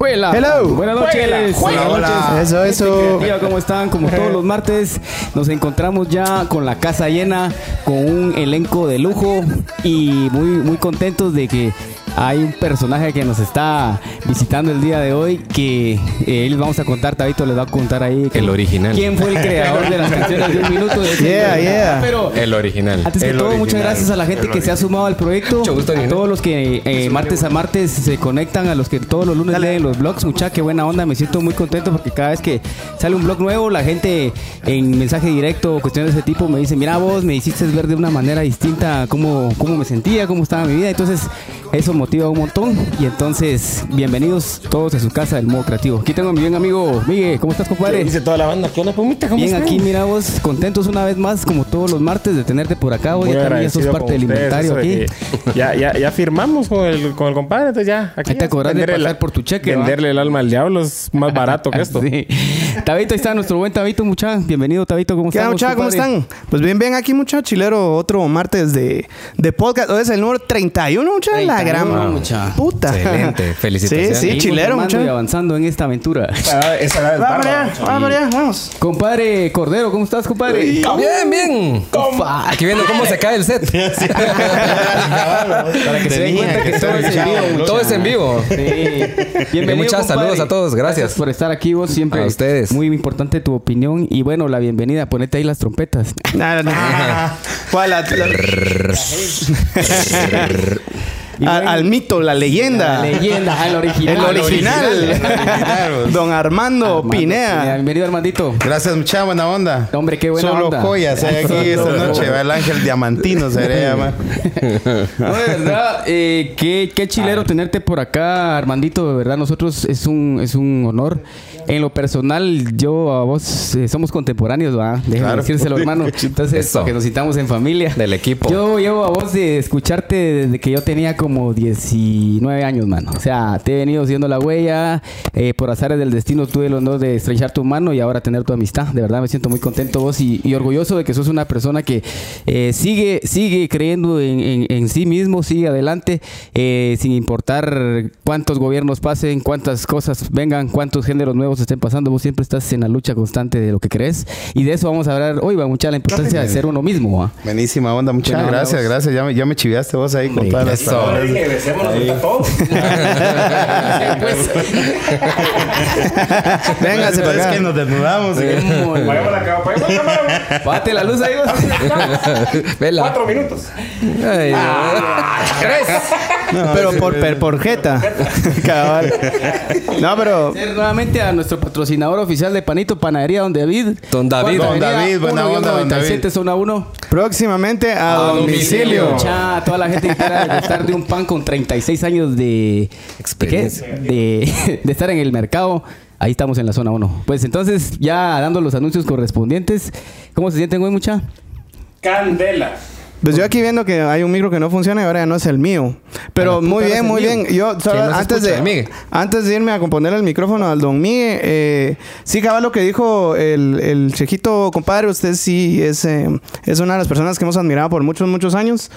Hola. Hello. Buenas noches. Hola, Buenas hola. noches. Eso, eso. ¿Cómo están? Como todos los martes, nos encontramos ya con la casa llena, con un elenco de lujo y muy, muy contentos de que hay un personaje que nos está visitando el día de hoy que eh, les vamos a contar, Tabito les va a contar ahí. que- El original. ¿Quién fue el creador de las canciones de un minuto? De Yeah, yeah. Pero El original. antes que El todo, muchas gracias a la gente que se ha sumado al proyecto. Mucho gusto, a todos los que eh, martes a martes se conectan, a los que todos los lunes leen los blogs. Mucha, qué buena onda. Me siento muy contento porque cada vez que sale un blog nuevo, la gente en mensaje directo o cuestiones de ese tipo me dice: Mira, vos me hiciste ver de una manera distinta cómo, cómo me sentía, cómo estaba mi vida. Entonces, eso motiva un montón. Y entonces, bienvenidos todos a su casa del modo creativo. Aquí tengo a mi bien amigo Miguel. ¿Cómo estás, compadre? Dice toda la banda, ¿qué onda, Pumita? ¿Cómo Bien, están? aquí mira vos, contentos una vez más, como todos los martes, de tenerte por acá. Hoy Muy también ya sos parte del inventario aquí. Ya, ya, ya firmamos con el, con el compadre, entonces ya. Aquí Ahí te ya, acordás de pasar la- por tu cheque, ¿va? Venderle el alma al diablo es más barato que esto. Sí. Tabito, ahí está nuestro buen Tabito, mucha. Bienvenido, Tabito, ¿cómo ¿Qué estás? muchachos? ¿Cómo están? Pues bien, bien, aquí, muchachos. Chilero, otro martes de, de podcast. Hoy es el número 31, muchachos. La 31, gran mucha. puta. Excelente, felicitaciones. Sí, sí, chilero, muchachos. Y avanzando en esta aventura. Ah, esa era el Vamos allá, vamos allá, vamos. Compadre Cordero, ¿cómo estás, compadre? Bien, bien. Ufa. Aquí viendo cómo se cae el set. Para que se den cuenta que todo es en vivo. Todo es en vivo. Sí. Bienvenido. Muchas compadre. saludos a todos, gracias. por estar aquí vos siempre. A ustedes. Muy importante tu opinión y bueno, la bienvenida. Ponete ahí las trompetas. Nada, nada. ¿Cuál? La- la- Al, mito, la leyenda. La leyenda, el original. El original. Don Armando, Armando Pinea. Bienvenido, Armandito. Gracias, mucha buena onda. Hombre, qué buena Solo onda. joyas hay aquí esta noche. va El ángel diamantino se debería llamar. No, de verdad, eh, qué, qué chilero tenerte por acá, Armandito. De verdad, nosotros es un, es un honor. En lo personal, yo a vos eh, somos contemporáneos, ¿va? Déjame Claro. decírselo, hermano. Entonces, Eso. que nos citamos en familia. Del equipo. Yo llevo a vos de escucharte desde que yo tenía como 19 años, mano. O sea, te he venido siendo la huella. eh, por azares del destino tuve el honor de estrechar tu mano y ahora tener tu amistad. De verdad, me siento muy contento vos y, y orgulloso de que sos una persona que eh, sigue, sigue creyendo en, en- en sí mismo, sigue adelante, eh, sin importar cuántos gobiernos pasen, cuántas cosas vengan, cuántos géneros nuevos estén pasando. Vos siempre estás en la lucha constante de lo que crees. Y de eso vamos a hablar hoy, va mucha la importancia de ser uno mismo. ¿va? Buenísima onda, muchas Buena gracias, gracias. Ya me, ya me chiviaste vos ahí con todas las. Pues, Véngase para Es acá. que nos desnudamos. ¿eh? Vayamos a la. Pate luz ahí. Vela. Cuatro minutos. Ay, pero por, per- por jeta. Cabal. No, pero. Nuevamente a nuestro patrocinador oficial de Panito Panadería, Don David. Don David. Don David, buena onda, don 97, David. zona 1. Próximamente a, domicilio. Cha, toda la gente que quiera gustar de un pan con 36 años de Experiencia. ¿de, qué? de, de estar en el mercado. Ahí estamos en la zona 1. Pues entonces, ya dando los anuncios correspondientes, ¿cómo se sienten hoy, mucha? Candela. Pues yo aquí viendo que hay un micro que no funciona y ahora ya no es el mío. Pero muy no bien, muy mío. bien. Yo solo ¿Quién nos antes escucha? de Migue. antes de irme a componer el micrófono al don Migue, eh, sí cabal lo que dijo el, el chejito compadre, usted sí es, eh, es una de las personas que hemos admirado por muchos, muchos años.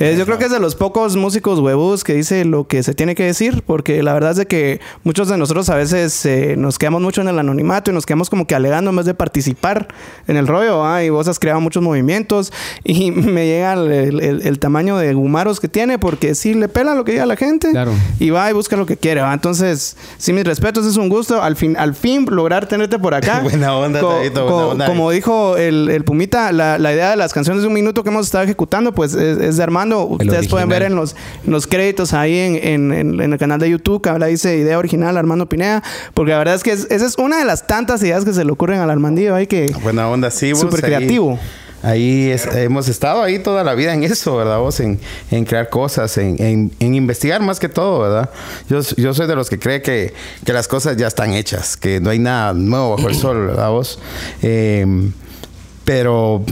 Eh, yo creo que es de los pocos músicos huevos que dice lo que se tiene que decir, porque la verdad es de que muchos de nosotros a veces eh, nos quedamos mucho en el anonimato y nos quedamos como que alegando en vez de participar en el rollo, y vos has creado muchos movimientos y me llega el, el- el tamaño de gumaros que tiene, porque sí le pela lo que diga la gente Claro. y va y busca lo que quiere, ¿va? Entonces, sí, mis respetos, es un gusto al fin, al fin lograr tenerte por acá. Buena onda, Tabito, buena onda. Como dijo el, el Pumita, la, la idea de las canciones de un minuto que hemos estado ejecutando, pues es, es de Armando. Ustedes pueden ver en los, en los créditos ahí en, en- en- en el canal de YouTube que habla, dice idea original Armando Pinea, porque la verdad es que es- esa es una de las tantas ideas que se le ocurren al Armandillo ahí que Buena onda, sí, súper creativo. Ahí es- hemos estado ahí toda la vida en eso, ¿verdad? Vos en, en crear cosas, en, en- en investigar más que todo, ¿verdad? Yo, yo soy de los que cree que, que las cosas ya están hechas, que no hay nada nuevo bajo el sol, ¿verdad? Vos. Eh, pero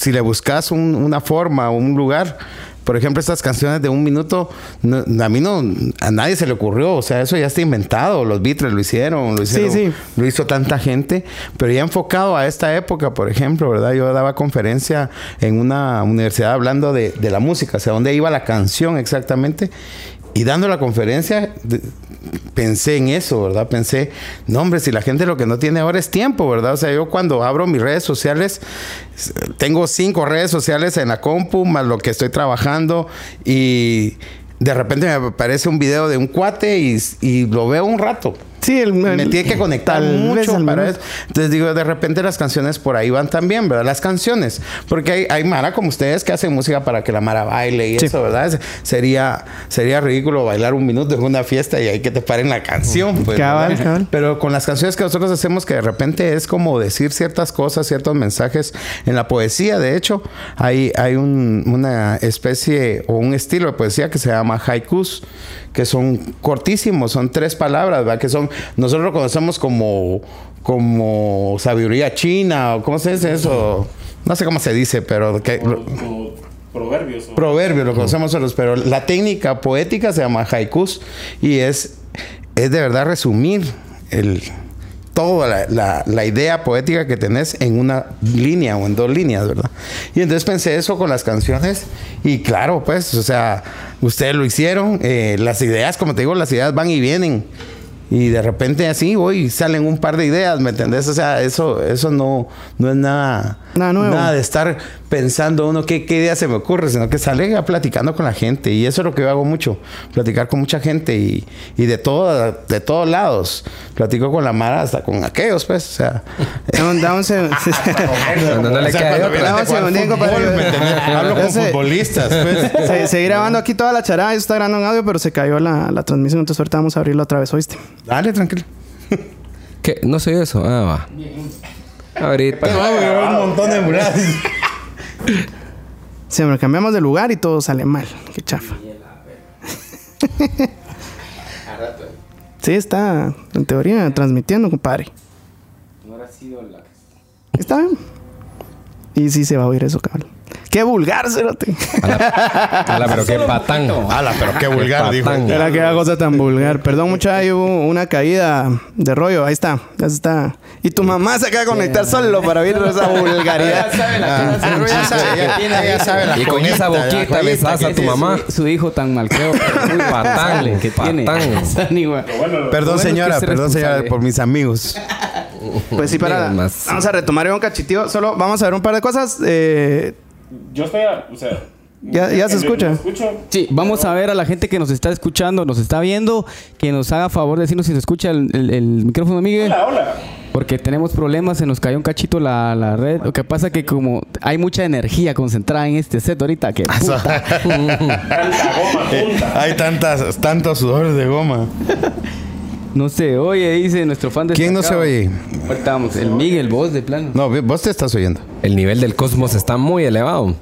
si le buscas un- una forma, un lugar, por ejemplo, estas canciones de un minuto, no- a mí no, a nadie se le ocurrió, o sea, eso ya está inventado, los Beatles lo hicieron, lo hicieron, sí. lo hizo tanta gente, pero ya enfocado a esta época, por ejemplo, ¿verdad? Yo daba conferencia en una universidad hablando de, de la música, o sea, dónde iba la canción exactamente. Y dando la conferencia, pensé en eso, ¿verdad? Pensé, no, hombre, si la gente lo que no tiene ahora es tiempo, ¿verdad? O sea, yo cuando abro mis redes sociales, tengo cinco redes sociales en la compu, más lo que estoy trabajando, y de repente me aparece un video de un cuate y, y lo veo un rato. Sí, el, Me el- tiene que conectar tal vez mucho para eso. Entonces digo, de repente las canciones por ahí van también, ¿verdad? Las canciones. Porque hay, hay Mara como ustedes que hacen música para que la Mara baile y Sí. eso, ¿verdad? Sería, sería ridículo bailar un minuto en una fiesta y ahí que te paren la canción. Pues, Cabal, cabal. Pero con las canciones que nosotros hacemos, que de repente es como decir ciertas cosas, ciertos mensajes. En la poesía, de hecho, hay, hay un- una especie o un estilo de poesía que se llama haikus, que son cortísimos, son tres palabras, ¿verdad? Que son, nosotros lo conocemos como, como sabiduría china, o cómo se dice eso. No sé cómo se dice, pero que, Como proverbios. o- proverbio, lo conocemos nosotros, pero la técnica poética se llama haikus y es, es de verdad resumir el, toda la, la- la idea poética que tenés en una línea o en dos líneas, ¿verdad? Y entonces pensé eso con las canciones y claro, pues, o sea, ustedes lo hicieron, eh, las ideas, como te digo, las ideas van y vienen. Y de repente así, hoy salen un par de ideas, ¿me entendés? O sea, eso, eso no, no es nada, Nada nuevo. nada de estar pensando uno qué, qué idea se me ocurre, sino que sale ya platicando con la gente. Y eso es lo que yo hago mucho, platicar con mucha gente y, y de, todo, de todos lados. Platico con la Mara hasta con aquellos, pues. O sea, Dame un- dame un seg- Cuando no le o sea, queda de cuando otra. vienes de Dame un jugar segundín, compadre. fútbol, ¿me entendés? Hablo con futbolistas, pues. Se, seguí grabando aquí toda la charada. Yo estaba grabando en audio, pero se cayó la, la transmisión. Entonces ahorita vamos a abrirlo otra vez, ¿oíste? Dale, tranquilo. ¿Qué? No soy eso. Ah, va. Ahorita. un montón de murales. Siempre cambiamos de lugar y todo sale mal. Qué chafa. Sí, está en teoría transmitiendo, compadre. Está bien. Y sí se va a oír eso, cabrón. Qué vulgar, cerote. Ala, pero qué patán. Ala, pero qué vulgar, dijo. Era que cosa tan vulgar. Perdón, mucha, ahí hubo una caída de rollo. Ahí está, ya está. Y tu mamá se acaba de conectar solo para ver esa vulgaridad. Ah, ya sabe, ya- ya sabe la Y con esa la boquita besas a tu tiene. mamá. Su, su hijo tan malcreo. Muy Patán, que tiene. Perdón, señora, perdón, señora, por mis amigos. Pues sí, para. Vamos a retomar un cachitío. Solo vamos a ver un par de cosas. Eh, Yo estoy, a- o sea... Ya- ya se ¿me- escucha. Sí, vamos a ver a la gente que nos está escuchando, nos está viendo, que nos haga favor de decirnos si se escucha el, el- el micrófono, Miguel. Hola, hola. Porque tenemos problemas, se nos cayó un cachito la, la red. Lo que pasa que como hay mucha energía concentrada en este set ahorita que puta, Tanta goma junta. Hay tantas, tantos sudores de goma. no se oye, dice nuestro fan de ¿Quién no se oye? Ahorita vamos, el Miguel, vos de plano. No, vos te estás oyendo. El nivel del cosmos está muy elevado.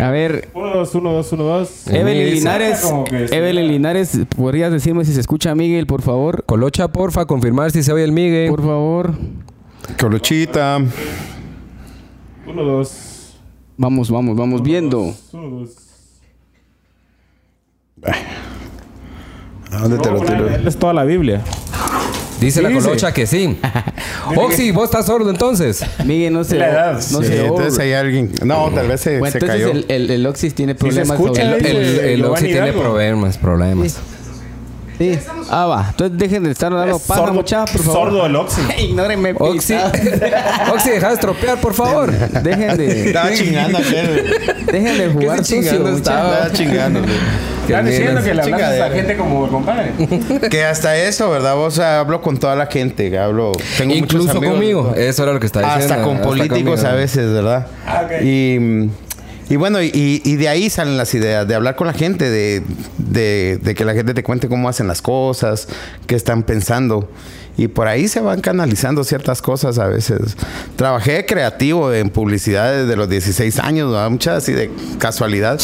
A ver, Uno, dos, uno, dos, uno, dos. Evelyn dice- Linares, sí. Evelyn Linares, ¿podrías decirme si se escucha a Miguel, por favor? Colocha, porfa, confirmar si se oye el Migue. Por favor. Colochita. Uno, dos. Vamos, vamos, vamos viendo. Uno, dos. ¿A dónde te lo tiro? Es toda la Biblia. Dice la Dice. colocha que sí. Oxy, vos estás sordo entonces. Miguel, no se, La edad. no Sí, se entonces hay alguien. No, tal vez se, Bueno, se entonces cayó. el, el, el Oxys tiene se problemas. escucha, sobre- El, el, el Giovanni Oxy tiene Hidalgo. problemas, problemas. Sí. Ah, va. Entonces dejen de estar dando paja, sordo- mucha, por favor. Sordo el Oxy. Ignórenme, Oxy. Oxy, deja de estropear, por favor. Dejen de, Estaba chingando aquel. dejen de jugar ¿Qué sucio, chingando estaba? Estaba chingando. Están diciendo que le hablas a esa gente como el compadre. Que hasta eso, ¿verdad? Vos hablo con toda la gente. Hablo. Tengo muchos Incluso amigos. conmigo. Eso era lo que está diciendo. Hasta con políticos conmigo. a veces, ¿verdad? Ah, ok. Y, y bueno, y, y de ahí salen las ideas, de hablar con la gente, de, de, que la gente te cuente cómo hacen las cosas, qué están pensando. Y por ahí se van canalizando ciertas cosas a veces. Trabajé creativo en publicidad desde los 16 años, ¿verdad? muchas así de casualidad.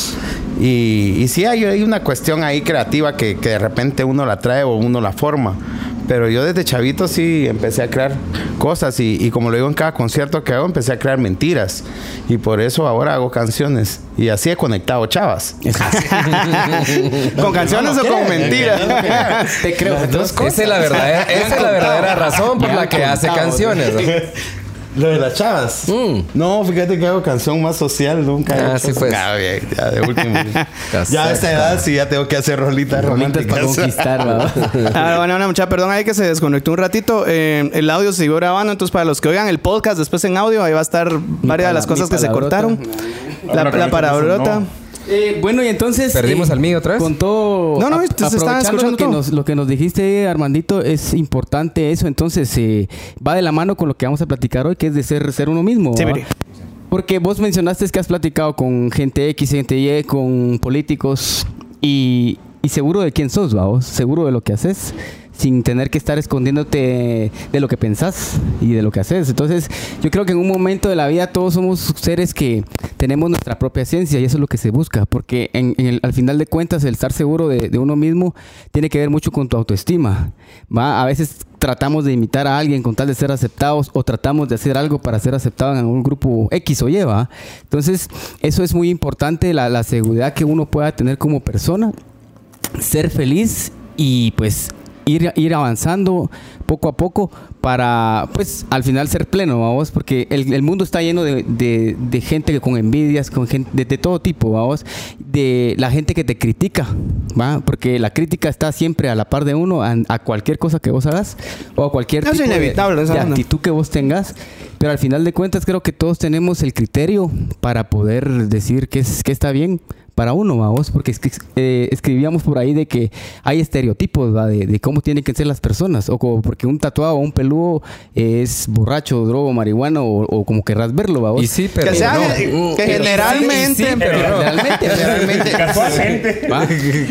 Y, y sí hay, hay una cuestión ahí creativa que, que de repente uno la trae o uno la forma. Pero yo desde chavito sí empecé a crear cosas y, y como lo digo en cada concierto que hago, empecé a crear mentiras. Y por eso ahora hago canciones. Y así he conectado chavas. ¿Con canciones o con mentiras? Te creo. Las dos cosas. Esa es la verdadera, esa es la verdadera razón por la que hace canciones. Lo de las chavas. Mm. No, fíjate que hago canción más social. Nunca Ah, sí, pues. Bien, ya de último. ya a esta edad sí ya tengo que hacer rolitas Rolitas para románticas. conquistar, ¿va? Ah, bueno, bueno, mucha perdón ahí que se desconectó un ratito. Eh, el audio se siguió grabando, entonces para los que oigan el podcast después en audio, ahí va a estar varias de las cosas que se cortaron. La, la palabrota. Eh, bueno, y entonces. ¿Perdimos al mío otra vez? Con todo. No, no, se aprovechando escuchando lo que, todo. nos, lo que nos dijiste, Armandito, es importante eso. Entonces, eh, va de la mano con lo que vamos a platicar hoy, que es de ser, ser uno mismo. Sí. Porque vos mencionaste que has platicado con gente X, gente Y, con políticos y, y seguro de quién sos, vos, seguro de lo que haces, sin tener que estar escondiéndote de lo que pensás y de lo que haces. Entonces, yo creo que en un momento de la vida todos somos seres que tenemos nuestra propia esencia y eso es lo que se busca, porque en, el- al final de cuentas el estar seguro de, uno mismo tiene que ver mucho con tu autoestima. A veces tratamos de imitar a alguien con tal de ser aceptados o tratamos de hacer algo para ser aceptado en algún grupo X o Y, ¿va? Entonces, eso es muy importante, la, la seguridad que uno pueda tener como persona, ser feliz y pues ir, ir avanzando poco a poco para pues al final ser pleno, vamos, porque el, el mundo está lleno de, de- de gente que con envidias, con gente de, de todo tipo, vamos, de la gente que te critica, va, porque la crítica está siempre a la par de uno a, a cualquier cosa que vos hagas o a cualquier tipo inevitable de actitud que vos tengas, pero al final de cuentas creo que todos tenemos el criterio para poder decir que, es, que está bien para uno, vamos, porque es que, eh, escribíamos por ahí de que hay estereotipos ¿va? De, de cómo tienen que ser las personas, o como porque un tatuado o un peludo es borracho, drogo, marihuano, o, o como querrás verlo, vamos. Y sí, pero Que sea- no. que generalmente- sí, sí, pero. Generalmente, Generalmente. Casualmente. ¿va?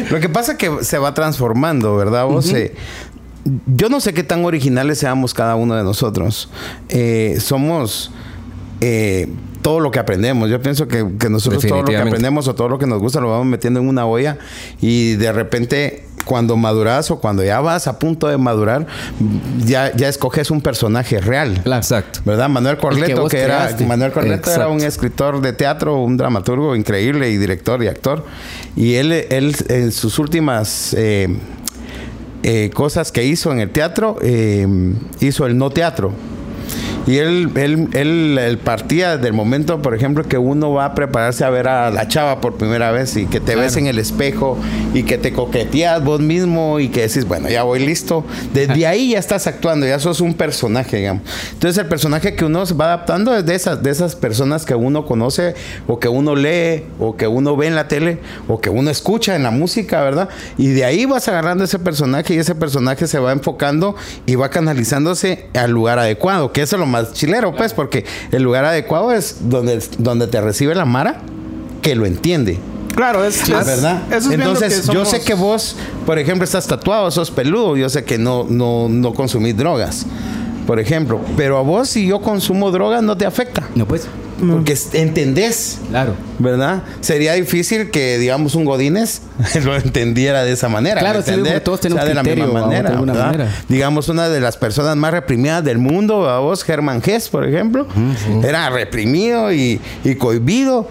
Lo que pasa es que se va transformando, ¿verdad? Vos, Eh, yo no sé qué tan originales seamos cada uno de nosotros. Eh, somos eh, todo lo que aprendemos. Yo pienso que, que nosotros todo lo que aprendemos o todo lo que nos gusta lo vamos metiendo en una olla y de repente cuando maduras o cuando ya vas a punto de madurar, ya, ya escoges un personaje real. Exacto. ¿Verdad? Manuel Corleto, vos que, era creaste. Manuel Corleto era un escritor de teatro, un dramaturgo increíble y director y actor. Y él, él en sus últimas eh, eh, cosas que hizo en el teatro, eh, hizo el no teatro. Y él, él, él, él partía del momento, por ejemplo, que uno va a prepararse a ver a la chava por primera vez y que te ves en el espejo y que te coqueteas vos mismo y que decís, bueno, ya voy listo. Desde ahí ya estás actuando, ya sos un personaje, digamos. Entonces el personaje que uno se va adaptando es de esas, de esas personas que uno conoce o que uno lee o que uno ve en la tele o que uno escucha en la música, ¿verdad? Y de ahí vas agarrando ese personaje y ese personaje se va enfocando y va canalizándose al lugar adecuado, que eso es lo más chilero, pues, porque el lugar adecuado es donde, donde te recibe la Mara que lo entiende. Claro, es, es- ¿verdad? eso es bien lo Entonces, yo sé que vos, por ejemplo, estás tatuado, sos peludo, yo sé que no, no, no consumís drogas, por ejemplo, pero a vos si yo consumo drogas no te afecta, No, pues, porque entendés. claro. ¿Verdad? Sería difícil que, digamos, un Godínez lo entendiera de esa manera. Claro, ¿me sí, todos tenemos de la misma vamos, de manera, alguna ¿verdad? manera. Digamos, una de las personas más reprimidas del mundo, a vos, Germán Gess, por ejemplo, era reprimido y, y cohibido.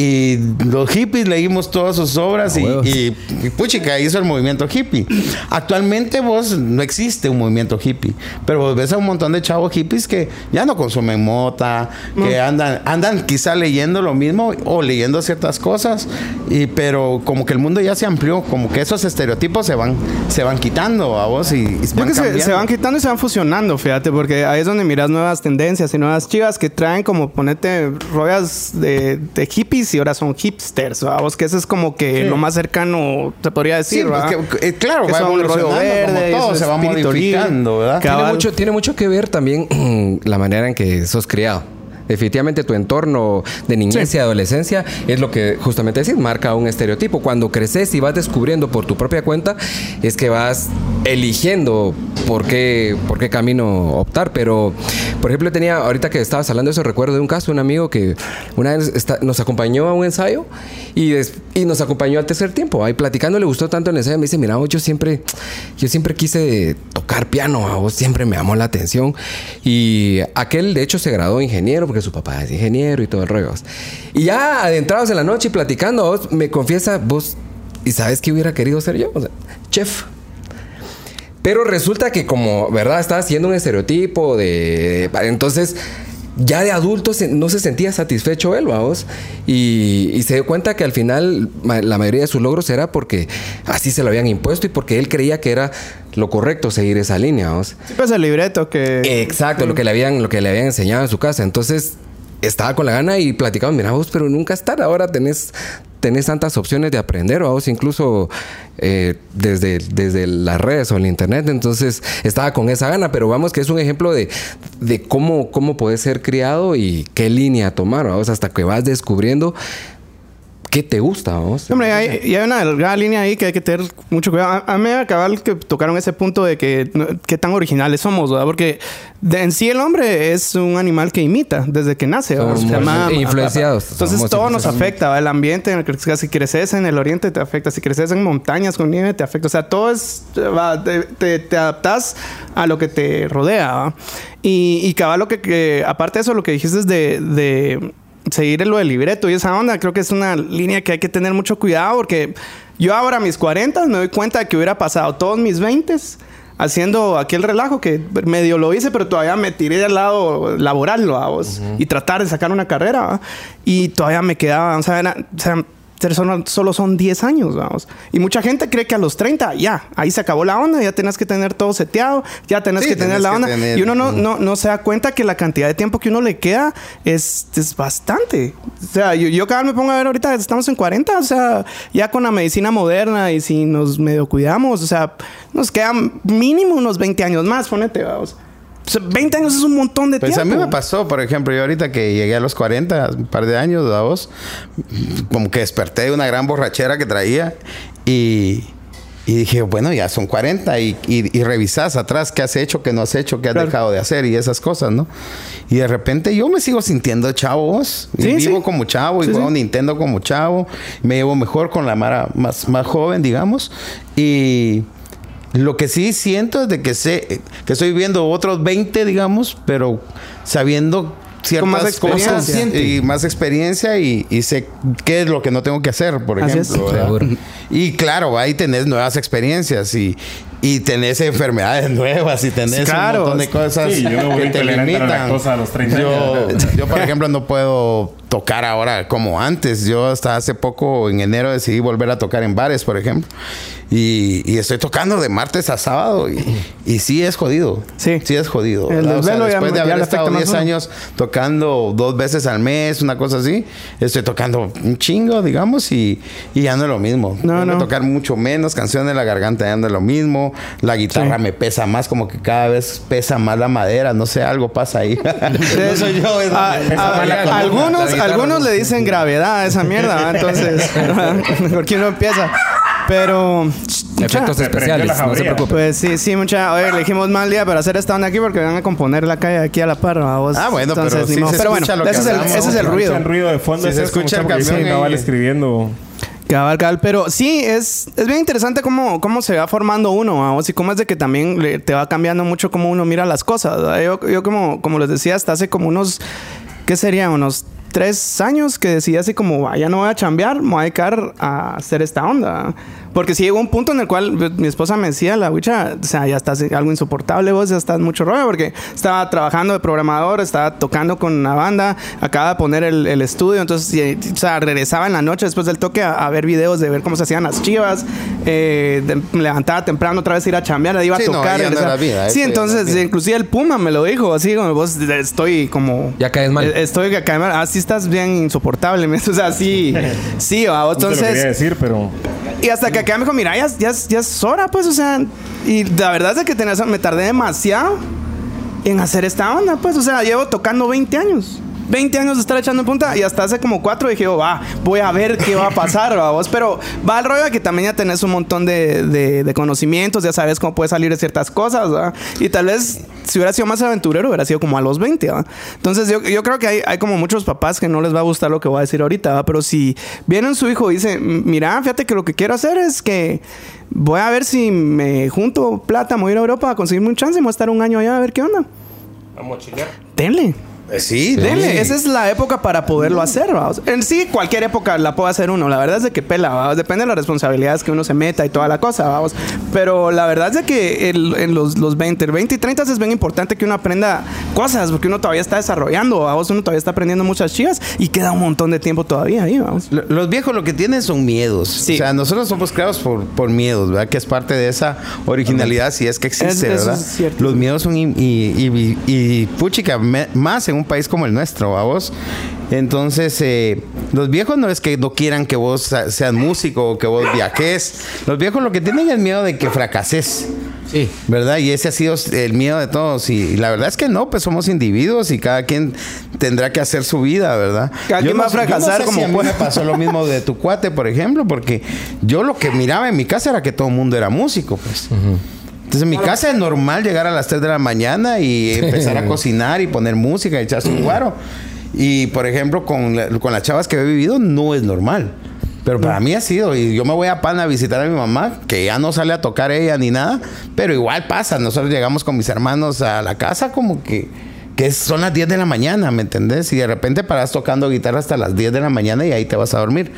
Y los hippies leímos todas sus obras y, huevos. y, y puchica hizo el movimiento hippie. Actualmente vos no existe un movimiento hippie, pero vos ves a un montón de chavos hippies que ya no consumen mota, que andan, andan quizá leyendo lo mismo o leyendo ciertas cosas, y, pero como que el mundo ya se amplió, como que esos estereotipos se van, se van quitando a vos y, y van que se, se van quitando y se van fusionando, fíjate, porque ahí es donde miras nuevas tendencias y nuevas chivas que traen como ponete rollas de, de hippies y ahora son hipsters, vamos, que eso es como que lo más cercano se podría Sí, decir, pues ¿verdad? que- eh, claro, Que va evolucionando, verde, como todo se va modificando, ¿verdad? Tiene mucho, tiene mucho que ver también la manera en que sos criado. Definitivamente tu entorno de niñez y adolescencia es lo que justamente decís, marca un estereotipo. Cuando creces y vas descubriendo por tu propia cuenta, es que vas eligiendo por qué, por qué camino optar. Pero, por ejemplo, tenía, ahorita que estabas hablando de eso, recuerdo de un caso, un amigo que una vez está- nos acompañó a un ensayo y, des- y nos acompañó al tercer tiempo. Ahí platicando, le gustó tanto el ensayo, me dice, mira, yo siempre, yo siempre quise tocar piano, a vos siempre me llamó la atención. Y aquel, de hecho, se graduó ingeniero porque su papá es ingeniero y todo el rollo. Y ya adentrados en la noche y platicando, vos me confiesa, vos, ¿y sabes qué hubiera querido ser yo? O sea, chef. Pero resulta que como, ¿verdad? Estaba haciendo un estereotipo de... Entonces, ya de adulto no se sentía satisfecho él, vamos. Y, y se dio cuenta que al final la mayoría de sus logros era porque así se lo habían impuesto y porque él creía que era lo correcto seguir esa línea, vamos. Sí, pues el libreto que... Exacto, lo que le habían, lo que le habían enseñado en su casa. Entonces, estaba con la gana y platicamos, mira vos, pero nunca es tarde. Ahora tenés, tenés tantas opciones de aprender, vos, incluso eh, desde, desde las redes o el internet. Entonces, estaba con esa gana, pero vamos que es un ejemplo de, de cómo, cómo puedes ser criado y qué línea tomar, vamos, hasta que vas descubriendo qué te gusta, vamos. Hombre, hay, y hay una delgada línea ahí que hay que tener mucho cuidado. A, a mí me acaba que tocaron ese punto de que qué tan originales somos, ¿verdad? Porque de- en sí el hombre es un animal que imita desde que nace. Somos Se llama- influenciados. Entonces Somos todo nos afecta, ¿verdad? el ambiente en el que. Si creces en el oriente te afecta, si creces en montañas con nieve te afecta. O sea, todo es, te, te, te adaptas a lo que te rodea. Y, y cabal lo que, que- aparte de eso, lo que dijiste es de, de seguir lo del libreto y esa onda, creo que es una línea que hay que tener mucho cuidado porque yo ahora a mis 40 me doy cuenta de que hubiera pasado todos mis 20 haciendo aquel relajo que medio lo hice, pero todavía me tiré del lado laboral, vamos, y tratar de sacar una carrera, ¿va? y todavía me quedaba, o sea, era- o sea, solo, solo son 10 años, vamos. Y mucha gente cree que a los 30, ya, ahí se acabó la onda, ya tenés que tener todo seteado, ya tenés Sí, que tener la que onda. tener- Y uno no, no, no se da cuenta que la cantidad de tiempo que uno le queda es, es bastante. O sea, yo, yo cada vez me pongo a ver ahorita, estamos en 40, o sea, ya con la medicina moderna y si nos medio cuidamos, o sea, nos quedan mínimo unos 20 años más, ponete, vamos. O sea, 20 años es un montón de Pues tiempo. a mí me pasó, por ejemplo, yo ahorita que llegué a los 40, un par de años, vos, como que desperté de una gran borrachera que traía y, y dije, bueno, ya son 40 y, y, y revisás atrás qué has hecho, qué no has hecho, qué has Claro. dejado de hacer y esas cosas, ¿no? Y de repente yo me sigo sintiendo chavos, y Sí, vivo sí. como chavo y Sí, juego sí. Nintendo como chavo, me llevo mejor con la Mara más, más joven, digamos, y... Lo que sí siento es de que sé que estoy viviendo otros 20, digamos, pero sabiendo ciertas más cosas y más experiencia y, y sé qué es lo que no tengo que hacer, por Así es. ejemplo. ¿verdad? Seguro. Y claro, ahí tenés nuevas experiencias y, y tenés enfermedades nuevas y tenés Claro. un montón de cosas Sí, yo me que te limitan. a los 30 yo, yo, por ejemplo, no puedo tocar ahora como antes. Yo hasta hace poco, en enero, decidí volver a tocar en bares, por ejemplo. Y, y estoy tocando de martes a sábado y, y sí es jodido. Sí. Sí es jodido. O sea, después de haber estado afecta más 10 a uno. años tocando dos veces al mes, una cosa así, estoy tocando un chingo, digamos, y, y ya no es lo mismo. No, no. tocar mucho menos canciones, la garganta ya no es lo mismo, la guitarra Sí. me pesa más, como que cada vez pesa más la madera, no sé, algo pasa ahí. no soy yo. es- A- es- a- mala columna, algunos algunos ¿no? le dicen gravedad a esa mierda, entonces, mejor que uno empieza. Pero, Efectos especiales, no se preocupe. pues sí, sí, mucha. Oye, elegimos mal día para hacer esta onda aquí porque van a componer la calle aquí a la par. Ah, bueno, pero entonces, ni sí se pero bueno, ese es, el, ese es el ruido. El ruido de fondo se eso, escucha el porque camión sí, cabal y- escribiendo. Cabal, cabal. Pero sí, es, es bien interesante cómo, cómo se va formando uno, vamos, y cómo es de que también le- te va cambiando mucho cómo uno mira las cosas. Yo, como, como les decía, hasta hace como unos, ¿qué sería? Unos tres años que decidí así como, "Ah, ya no voy a chambear, me voy a dedicar a hacer esta onda. Porque sí llegó un punto en el cual mi esposa me decía, la huicha, o sea, ya estás algo insoportable vos, ya estás mucho rollo, porque estaba trabajando de programador, estaba tocando con una banda, acaba de poner el, el estudio, entonces, y- o sea, regresaba en la noche después del toque a, a ver videos de ver cómo se hacían las chivas, eh, de- me levantaba temprano otra vez a ir a chambear, iba a Sí, tocar. ya no regresaba. era vida, sí, ya entonces, inclusive el Puma me lo dijo, así como vos estoy como... Ya caes mal. Eh, Estoy que cae mal. Así estás bien insoportable. me- O sea, sí. Sí, va, No te lo quería entonces. decir, pero... Y hasta que me dijo, mira, ya, ya, ya es hora, pues, o sea. Y la verdad es que tenés- me tardé demasiado en hacer esta onda, pues. O sea, llevo tocando 20 años. 20 años de estar echando en punta y hasta hace como 4 dije, oh, va, voy a ver qué va a pasar, va, vos. Pero va al rollo de que también ya tenés un montón de, de- de conocimientos, ya sabes cómo puede salir de ciertas cosas, ¿va? Y tal vez si hubiera sido más aventurero, hubiera sido como a los 20, ¿va? Entonces yo, yo creo que hay, hay como muchos papás que no les va a gustar lo que voy a decir ahorita, ¿va? Pero si viene su hijo y dice, mira, fíjate que lo que quiero hacer es que voy a ver si me junto plata, me voy a ir a Europa a conseguirme un chance y voy a estar un año allá a ver qué onda. A chillar. Denle. Eh, Sí, Dele, esa es la época para poderlo hacer, vamos. En sí, cualquier época la puede hacer uno. La verdad es de que pela, vamos. Depende de las responsabilidades que uno se meta y toda la cosa, vamos. Pero la verdad es de que el- en los, los 20, 20 y 30 es bien importante que uno aprenda cosas, porque uno todavía está desarrollando, vamos. Uno todavía está aprendiendo muchas chivas y queda un montón de tiempo todavía ahí, vamos. Lo- Los viejos lo que tienen son miedos. Sí. O sea, nosotros somos creados por, por miedos, ¿verdad? Que es parte de esa originalidad, si es que existe, Es- ¿verdad? es cierto. Los miedos son y, y, y- y, puchica, me- más en un país como el nuestro, ¿a vos? Entonces, eh, los viejos no es que no quieran que vos seas músico o que vos viajes. Los viejos lo que tienen es miedo de que fracases. Sí. ¿Verdad? Y ese ha sido el miedo de todos. Y la verdad es que no, pues somos individuos y cada quien tendrá que hacer su vida, ¿verdad? Cada quien va a fracasar sé como si a mí pueda. me pasó lo mismo de tu cuate, por ejemplo, porque yo lo que miraba en mi casa era que todo el mundo era músico, pues. Entonces en mi casa es normal llegar a las 3 de la mañana y empezar a cocinar y poner música y echarse un guaro. Y por ejemplo, con, la- con las chavas que he vivido no es normal. Pero para mí ha sido, y yo me voy a Pan a visitar a mi mamá, que ya no sale a tocar ella ni nada, pero igual pasa. Nosotros llegamos con mis hermanos a la casa como que, que son las 10 de la mañana, ¿me entendés? Y de repente paras tocando guitarra hasta las 10 de la mañana y ahí te vas a dormir.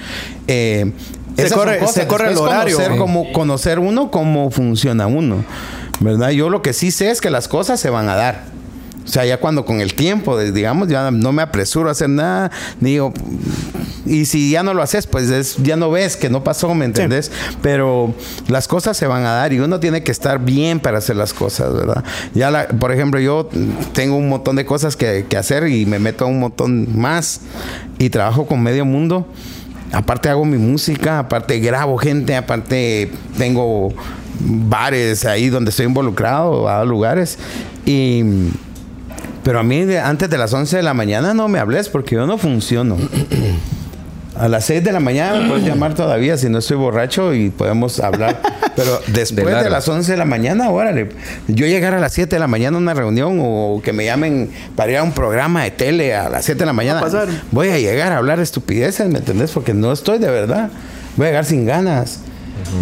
Eh, Se esas corre- se corre el horario. Conocer, Sí. cómo, conocer uno cómo funciona uno. ¿Verdad? Yo lo que sí sé es que las cosas se van a dar. O sea, ya cuando con el tiempo, digamos, ya no me apresuro a hacer nada, ni digo, y si ya no lo haces, pues es- ya no ves que no pasó, ¿me entendés? Pero las cosas se van a dar y uno tiene que estar bien para hacer las cosas, ¿verdad? Ya, la- por ejemplo, yo tengo un montón de cosas que, que hacer y me meto a un montón más y trabajo con medio mundo. Aparte hago mi música, aparte grabo gente, aparte tengo bares ahí donde estoy involucrado, a lugares. Y, pero a mí antes de las 11 de la mañana no me hables porque yo no funciono. A las 6 de la mañana me puedes llamar todavía si no estoy borracho y podemos hablar. Pero después de, las 11 de la mañana, órale. Yo llegar a las 7 de la mañana a una reunión o que me llamen para ir a un programa de tele a las 7 de la mañana. A. Voy a llegar a hablar estupideces, ¿me entendés? Porque no estoy de verdad. Voy a llegar sin ganas.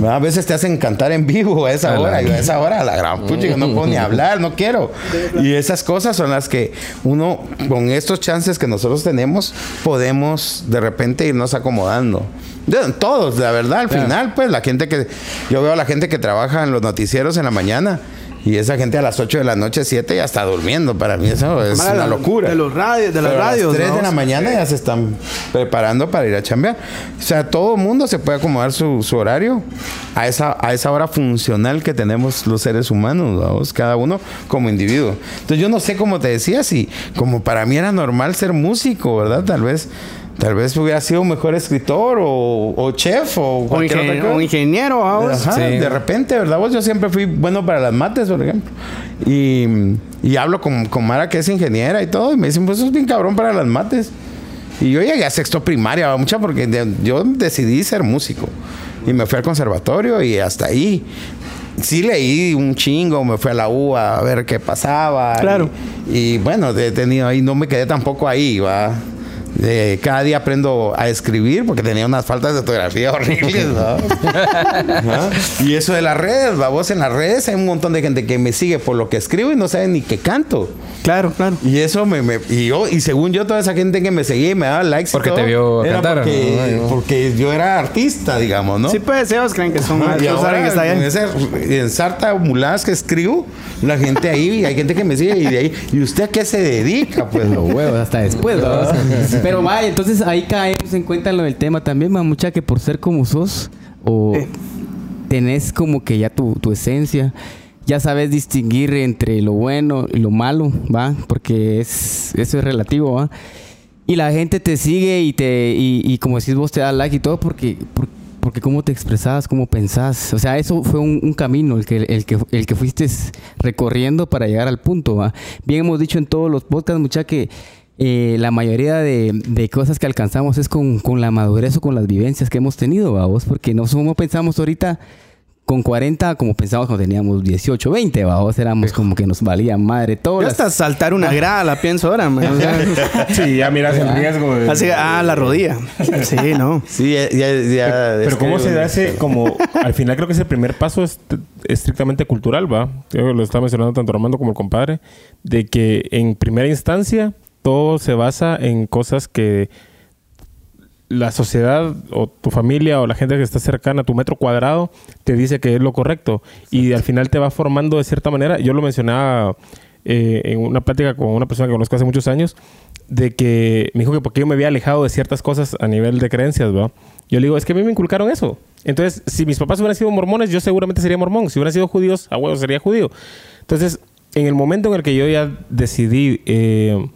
A veces te hacen cantar en vivo a esa A la- hora. Yo a esa hora, la gran pucha, yo no puedo ni hablar, no quiero. Y esas cosas son las que uno, con estos chances que nosotros tenemos, podemos de repente irnos acomodando. De- Todos, la verdad, al final, pues la gente que. Yo veo a la gente que trabaja en los noticieros en la mañana. Y esa gente a las 8 de la noche, 7 ya está durmiendo. Para mí eso es Mala, una locura. De los radios, de las Pero radios. A las 3 de ¿no? la mañana ya se están preparando para ir a chambear. O sea, todo el mundo se puede acomodar su, su horario a esa, a esa hora funcional que tenemos los seres humanos, ¿vamos? cada uno como individuo. Entonces yo no sé cómo te decía, si como para mí era normal ser músico, ¿verdad? Tal vez... Tal vez hubiera sido un mejor escritor o, o chef o O, cualquier otra ingen- cosa. o ingeniero. Ajá, De repente, ¿verdad? Vos, yo siempre fui bueno para las mates, por ejemplo. Y, y hablo con, con Mara, que es ingeniera y todo, y me dicen, pues sos bien cabrón para las mates. Y yo llegué a sexto primaria, mucha, porque de- yo decidí ser músico. Y me fui al conservatorio y hasta ahí. Sí leí un chingo, me fui a la U a ver qué pasaba. Claro. Y, y bueno, he tenido ahí, no me quedé tampoco ahí, va. Eh, cada día aprendo a escribir porque tenía unas faltas de ortografía horribles, ¿no? Ajá. Y eso de las redes, va, vos en las redes hay un montón de gente que me sigue por lo que escribo y no sabe ni qué canto. Claro, claro. Y eso me, me- y yo, y según yo, toda esa gente que me seguía y me daba likes y Porque te vio era cantar, Porque, Ay, no. porque yo era artista, digamos, ¿no? Sí, pues, ellos creen que son Ajá, más. y ahora, que está bien. ese- en sarta muladas que escribo, la gente ahí, hay gente que me sigue y de ahí, ¿y usted a qué se dedica? Pues, Los huevos hasta después, ¿verdad? Pero vaya, entonces ahí caemos en cuenta lo del tema también, mamucha, que por ser como sos, o Eh. tenés como que ya tu, tu esencia, ya sabes distinguir entre lo bueno y lo malo, ¿va? Porque es, eso es relativo, ¿va? Y la gente te sigue y te, y, y como decís vos te da like y todo porque, por- porque cómo te expresabas, cómo pensás. O sea, eso fue un, un camino el que, el, que, el que fuiste recorriendo para llegar al punto, ¿va? Bien hemos dicho en todos los podcasts, mucha que eh, la mayoría de, de cosas que alcanzamos es con, con la madurez o con las vivencias que hemos tenido, ¿va? vos? Porque no somos pensamos ahorita con 40 como pensamos cuando teníamos 18, 20, ¿va? vos? éramos como que nos valía madre todo. Yo las- hasta saltar una grada la pienso ahora, man. O sea, Sí, ya miras el riesgo. de- así, ah, la rodilla. Sí, no. sí, ya, ya, ya- Pero cómo se da ese, como, al final creo que ese primer paso es estrictamente cultural, ¿va? Yo lo está mencionando tanto Armando como el compadre, de que en primera instancia todo se basa en cosas que la sociedad o tu familia o la gente que está cercana a tu metro cuadrado te dice que es lo correcto y al final te va formando de cierta manera. Yo lo mencionaba eh, en una plática con una persona que conozco hace muchos años de que me dijo que porque yo me había alejado de ciertas cosas a nivel de creencias, ¿va? Yo le digo, es que a mí me inculcaron eso. Entonces, si mis papás hubieran sido mormones, yo seguramente sería mormón. Si hubieran sido judíos, a huevo sería judío. Entonces, en el momento en el que yo ya decidí, eh,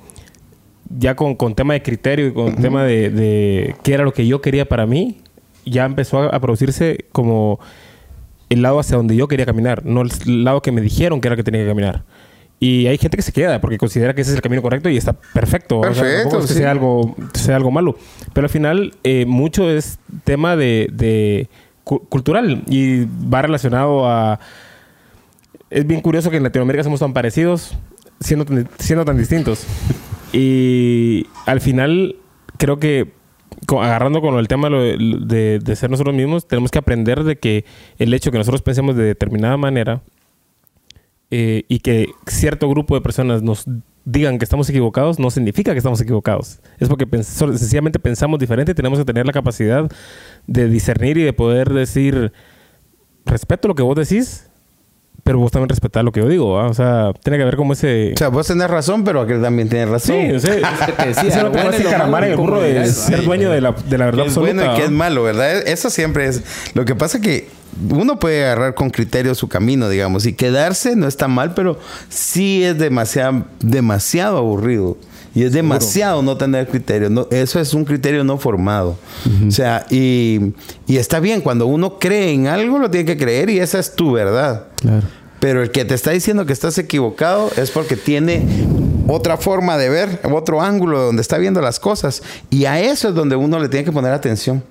ya con, con tema de criterio y con tema de, de qué era lo que yo quería para mí, ya empezó a, a producirse como el lado hacia donde yo quería caminar, no el lado que me dijeron que era que tenía que caminar. Y hay gente que se queda porque considera que ese es el camino correcto y está perfecto. O sea, Perfecto, es que sí. sea algo, sea algo malo. Pero al final, eh, mucho es tema de, de cu- cultural y va relacionado a. Es bien curioso que en Latinoamérica somos tan parecidos, siendo siendo tan distintos. Y al final, creo que agarrando con el tema de, ser nosotros mismos, tenemos que aprender de que el hecho que nosotros pensemos de determinada manera eh, y que cierto grupo de personas nos digan que estamos equivocados no significa que estamos equivocados. Es porque pens- sencillamente pensamos diferente y tenemos que tener la capacidad de discernir y de poder decir, respeto lo que vos decís, pero vos también respetar lo que yo digo. ¿va? O sea, tiene que haber como ese... O sea, vos tenés razón, pero aquel también tiene razón. Sí, o sea, Es te decía, eso no te vas a encaramar en el burro de ser sí. dueño de la, de la verdad que es absoluta. bueno y que es malo, ¿verdad? Eso siempre es. Lo que pasa que uno puede agarrar con criterio su camino, digamos, y quedarse no está mal, pero sí es demasiado, demasiado aburrido. Y es demasiado no tener criterio. No, eso es un criterio no formado. O sea, y, y está bien, cuando uno cree en algo, lo tiene que creer y esa es tu verdad. Claro. Pero el que te está diciendo que estás equivocado es porque tiene otra forma de ver, otro ángulo donde está viendo las cosas. Y a eso es donde uno le tiene que poner atención.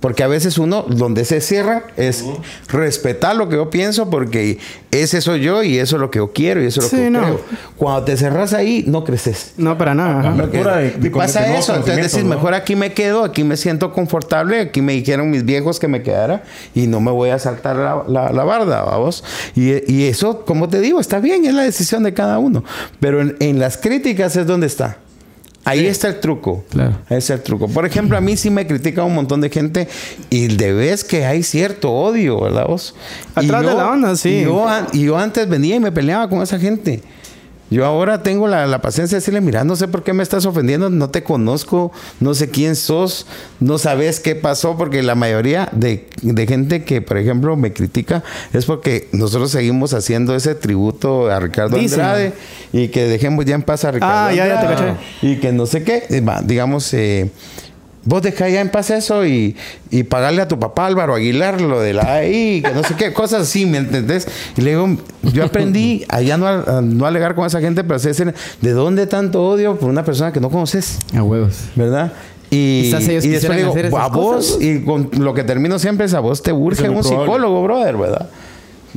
Porque a veces uno, donde se cierra, es respetar lo que yo pienso, porque ese soy yo y eso es lo que yo quiero y eso es lo Sí, que yo no. creo. Cuando te cerras ahí, no creces. No, para nada. Apertura de- de y pasa eso, entonces ¿no? mejor aquí me quedo, aquí me siento confortable, aquí me dijeron mis viejos que me quedara y no me voy a saltar la, la, la barda, vamos. Y, y eso, como te digo, está bien, es la decisión de cada uno. Pero en, en las críticas es donde está. Ahí está el truco. Claro. Ahí está el truco. Por ejemplo, a mí sí me critica un montón de gente y de vez que hay cierto odio, ¿verdad vos? Atrás de la onda, sí. y yo, an- y yo antes venía y me peleaba con esa gente. Yo ahora tengo la, la paciencia de decirle, mira, no sé por qué me estás ofendiendo, no te conozco, no sé quién sos, no sabes qué pasó, porque la mayoría de, de gente que, por ejemplo, me critica es porque nosotros seguimos haciendo ese tributo a Ricardo Dicen. Andrade y que dejemos ya en paz a Ricardo Ah, ya, ya te Andrade, caché. y que no sé qué, eh, digamos, eh, vos deja ya en paz eso y, y pagarle a tu papá Álvaro Aguilar lo de la AI, que no sé qué, cosas así, ¿me entendés? Y le digo, yo aprendí a ya no, a no alegar con esa gente, pero a decir, ¿de dónde tanto odio por una persona que no conoces? A huevos. ¿Verdad? Y, ellos y después digo, hacer esas a vos, cosas. y con lo que termino siempre es a vos te urge un probable. psicólogo, brother, ¿verdad?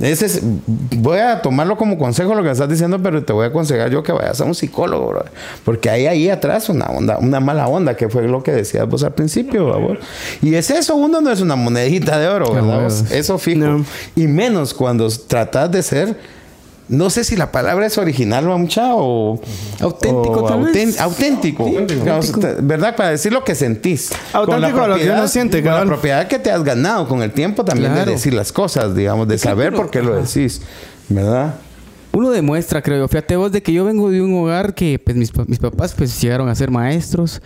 Ese es, voy a tomarlo como consejo lo que me estás diciendo, pero te voy a aconsejar yo que vayas a un psicólogo, brother. Porque hay ahí atrás una onda, una mala onda, que fue lo que decías vos al principio, ¿verdad? Y es eso, uno no es una monedita de oro, ¿verdad? Eso fijo. No. Y menos cuando tratas de ser, no sé si la palabra es original o mucha o... Auténtico, o tal vez. auten- auténtico. Te- ¿Verdad? Para decir lo que sentís. Auténtico a lo que uno siente, con la propiedad que te has ganado con el tiempo también Claro. de decir las cosas, digamos, de saber por qué lo decís. ¿Verdad? Uno demuestra, creo yo. Fíjate vos de que yo vengo de un hogar que pues mis, mis papás pues llegaron a ser maestros.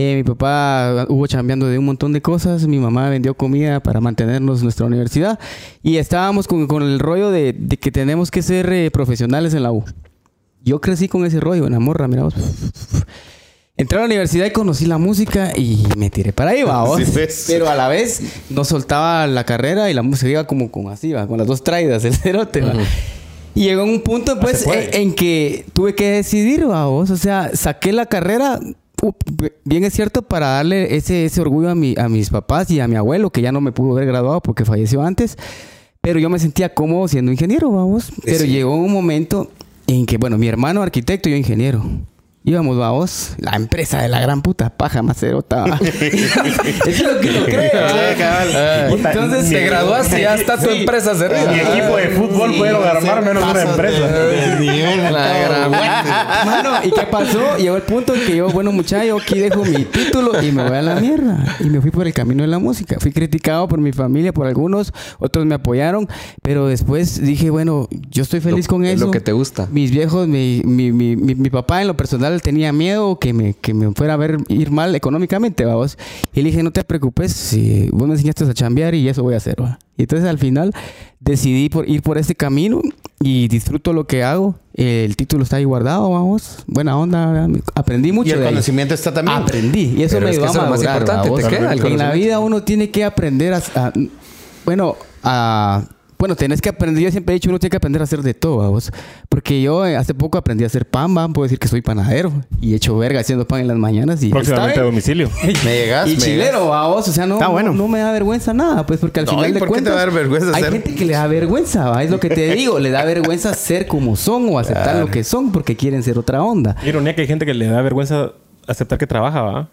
Eh, mi papá hubo chambeando de un montón de cosas. Mi mamá vendió comida para mantenernos en nuestra universidad. Y estábamos con, con el rollo de, de que tenemos que ser eh, profesionales en la U. Yo crecí con ese rollo, en la morra. Entré a la universidad y conocí la música y me tiré para ahí, va. Sí, pues. Pero a la vez no soltaba la carrera y la música iba como con así, va, con las dos traídas, el cerote, va. Y llegó un punto, pues, se puede. en, en que tuve que decidir, va, vos. O sea, saqué la carrera, uh, bien es cierto, para darle ese, ese orgullo a, mi, a mis papás y a mi abuelo, que ya no me pudo haber graduado porque falleció antes. Pero yo me sentía cómodo siendo ingeniero, vamos. Pero llegó un momento en que, bueno, mi hermano arquitecto y yo ingeniero. Íbamos, vamos, la empresa de la gran puta paja macerota. es lo que yo creo. ¿va? Puta, Entonces Te graduaste y ya está tu Sí. empresa cerrada. Mi equipo de fútbol pudieron armar menos una empresa. La gran- Mano, ¿y qué pasó? Llegó el punto en que yo, bueno, muchacho, aquí dejo mi título y me voy a la mierda. Y me fui por el camino de la música. Fui criticado por mi familia, por algunos, otros me apoyaron, pero después dije, bueno, yo estoy feliz Lo- con es eso. lo que te gusta. Mis viejos, mi, mi, mi, mi, mi papá en lo personal tenía miedo que me, que me fuera a ver ir mal económicamente, vamos. Y le dije, no te preocupes, si vos me enseñaste a chambear y eso voy a hacer, va. Y entonces al final decidí por ir por este camino y disfruto lo que hago. El título está ahí guardado, vamos. Buena onda, aprendí mucho Y el de ahí. conocimiento está también. Aprendí. Y eso Pero me es ayudó a más importante, te ¿va vos? queda el En la vida uno tiene que aprender a... a- bueno, a... Bueno, tenés que aprender, yo siempre he dicho, uno tiene que aprender a hacer de todo, ¿va vos. Porque yo eh, hace poco aprendí a hacer pan, ¿va? puedo decir que soy panadero y he hecho verga haciendo pan en las mañanas y Próximamente a domicilio. Me llegas, Y me chilero, ¿va vos? o sea, no, bueno. no, no me da vergüenza nada, pues porque al No, final ¿y de por qué te cuentas va a dar vergüenza hay ser? gente que le da vergüenza, ¿va? es lo que te digo, le da vergüenza ser como son o aceptar lo que son porque quieren ser otra onda. Ironía que hay gente que le da vergüenza aceptar que trabaja, ¿va?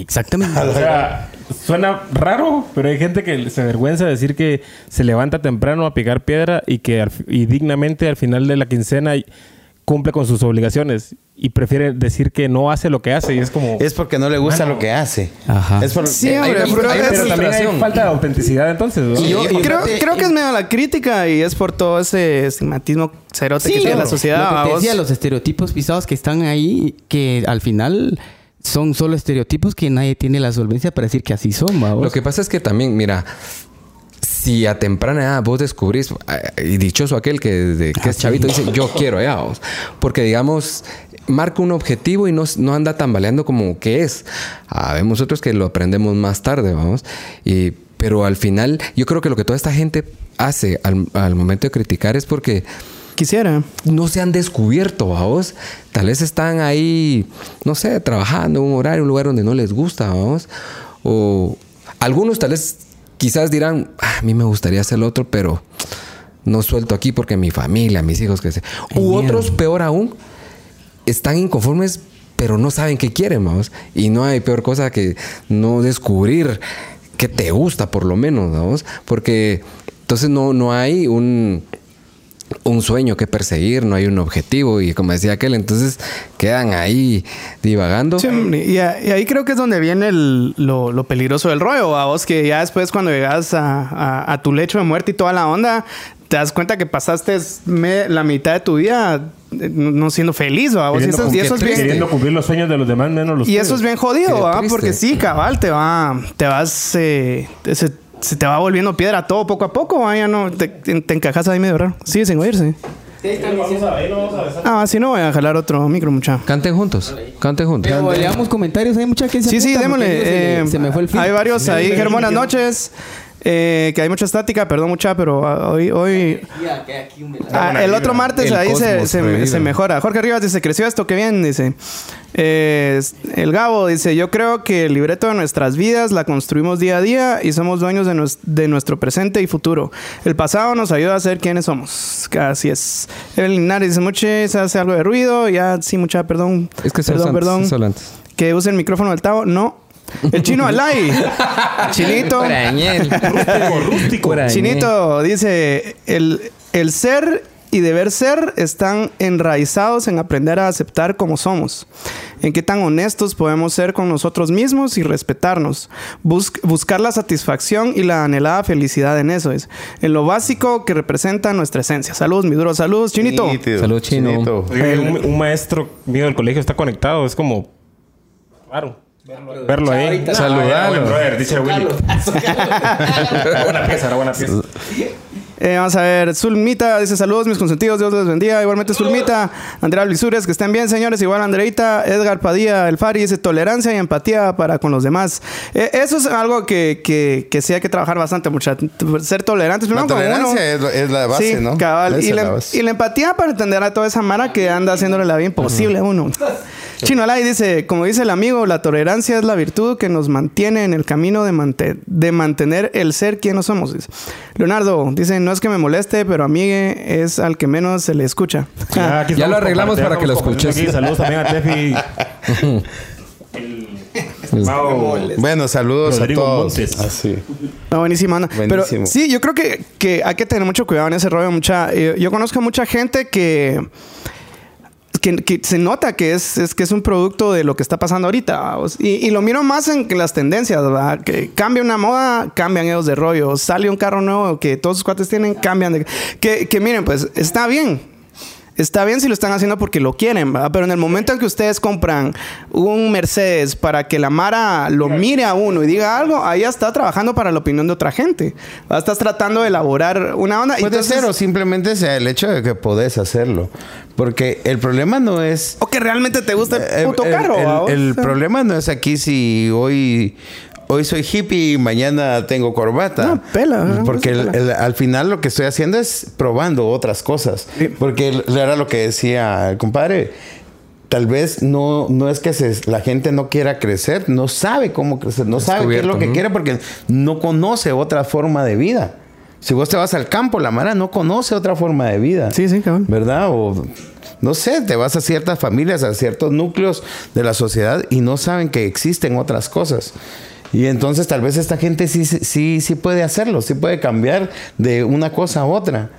Exactamente. O sea, suena raro, pero hay gente que se avergüenza de decir que se levanta temprano a picar piedra y que y dignamente al final de la quincena cumple con sus obligaciones y prefiere decir que no hace lo que hace y es como Es porque no le gusta lo que hace. Ajá. Es por- Sí, hay pero hay es- también hay falta de autenticidad entonces, ¿no? Y yo- y creo, fíjate, creo que es medio la crítica y es por todo ese estigmatismo cerote que tiene la Lo sociedad. que ¿va te decía, los estereotipos pisados que están ahí, que al final son solo estereotipos que nadie tiene la solvencia para decir que así son, ¿va? Lo que pasa es que también, mira, si a temprana edad vos descubrís, eh, y dichoso aquel que es chavito dice, yo quiero allá, vos. porque digamos, marca un objetivo y no, no anda tambaleando como que es. Ah, vemos otros que lo aprendemos más tarde, vamos. Y, pero al final, yo creo que lo que toda esta gente hace al, al momento de criticar es porque Quisiera. no se han descubierto, vamos. Tal vez están ahí, no sé, trabajando en un horario, un lugar donde no les gusta, vamos. O algunos tal vez quizás dirán, "Ah, a mí me gustaría hacer lo otro, pero no suelto aquí porque mi familia, mis hijos, que sé. U otros, peor aún, están inconformes, pero no saben qué quieren, vamos. Y no hay peor cosa que no descubrir qué te gusta, por lo menos, vamos. Porque entonces no, no hay un, un sueño que perseguir, no hay un objetivo. Y como decía aquel, entonces quedan ahí divagando. Sí, y, a- y ahí creo que es donde viene el- lo, lo peligroso del rollo, a vos que ya después cuando llegas a, a- a tu lecho de muerte y toda la onda, te das cuenta que pasaste me- la mitad de tu vida eh, no siendo feliz, ¿va? vos. Y eso, y eso es bien, Queriendo cumplir los sueños de los demás menos los y eso es bien jodido, ¿va? Porque sí, cabal, te va, te vas, eh, se, se te va volviendo piedra todo poco a poco, ¿va? Ya no, te, te encajas ahí medio raro. Sigue sin oírse. Ah, si no voy a jalar otro micro, mucha. Canten juntos, canten juntos. Pero le damos comentarios, hay mucha que se Sí, sí, démosle. eh, se me fue el fin. Hay varios ahí. Dijeron buenas noches. Eh, que hay mucha estática, perdón mucha, pero ah, hoy, hoy Ah, el otro martes El ahí se, mejora. Jorge Rivas dice, creció esto, qué bien, dice. Eh, el Gabo dice, yo creo que el libreto de nuestras vidas la construimos día a día y somos dueños de, nues- de nuestro presente y futuro. El pasado nos ayuda a ser quienes somos. Así es. Evelyn Linares dice, muche, se hace algo de ruido. Ya, sí, mucha, perdón. Es que perdón, son perdón. Antes. Que use el micrófono del Tavo. No. El chino Alay. Chinito. rústico. Chinito dice, el, el ser y deber ser están enraizados en aprender a aceptar como somos, en qué tan honestos podemos ser con nosotros mismos y respetarnos, Bus- buscar la satisfacción y la anhelada felicidad en eso es, en lo básico que representa nuestra esencia. Saludos, mi duro, saludos, Chinito. Nítido. Salud, chino. Chinito. Oye, un, un maestro mío del colegio está conectado. Es como... Claro. Verlo ahí. Saludarlo. Brother, dice Willy. Buena pieza, era buena pieza. Eh, vamos a ver, Zulmita dice saludos, mis consentidos, Dios les bendiga. Igualmente Zulmita, Andrea Blisures, que estén bien, señores. Igual Andreita, Edgar Padilla, El Fari dice tolerancia y empatía para con los demás. Eh, eso es algo que, que, que sí hay que trabajar bastante, mucha. Ser tolerantes. La primero uno. tolerancia es, es la base, sí, ¿no? cabal. Y la, la base. y la empatía para entender a toda esa mara que anda haciéndole la vida imposible a uno. Chino Alay dice, como dice el amigo, la tolerancia es la virtud que nos mantiene en el camino de, mante- de mantener el ser quien no somos. dice. Leonardo dice, no es que me moleste, pero a mí es al que menos se le escucha. aquí Ya lo arreglamos para que lo escuches. aquí. Saludos también a Tefi. El estimado Bueno, saludos Rodrigo a todos. Montes. Así. No, buenísima. anda. Pero sí, yo creo que, que hay que tener mucho cuidado en ese rollo. Mucha, eh, yo conozco mucha gente que, que, se nota que es, es que es un producto de lo que está pasando ahorita. Y, lo miro más en las tendencias, ¿verdad? Que cambia una moda, cambian ellos de rollo. Sale un carro nuevo que todos sus cuates tienen, cambian de... Que, que miren, pues está bien. Está bien si lo están haciendo porque lo quieren, ¿verdad? Pero en el momento en que ustedes compran un Mercedes para que la Mara lo mire a uno y diga algo, ahí ya está trabajando para la opinión de otra gente. ¿verdad? Estás tratando de elaborar una onda. Puede Entonces- ser o simplemente sea el hecho de que podés hacerlo. Porque el problema no es... O que realmente te gusta el Eh, puto el- carro. el- problema no es aquí si hoy... Hoy soy hippie y mañana tengo corbata. No, pela, Porque eso el- pela. el- al final lo que estoy haciendo es probando otras cosas. Porque era lo que decía el compadre. Tal vez no, no es que se- la gente no quiera crecer, no sabe cómo crecer, no sabe qué es lo que quiere porque no conoce otra forma de vida. Si vos te vas al campo, la Mara no conoce otra forma de vida. Sí, sí, cabrón. ¿verdad? O no sé, te vas a ciertas familias, a ciertos núcleos de la sociedad y no saben que existen otras cosas. Y entonces tal vez esta gente sí, sí, sí puede hacerlo, sí puede cambiar de una cosa a otra.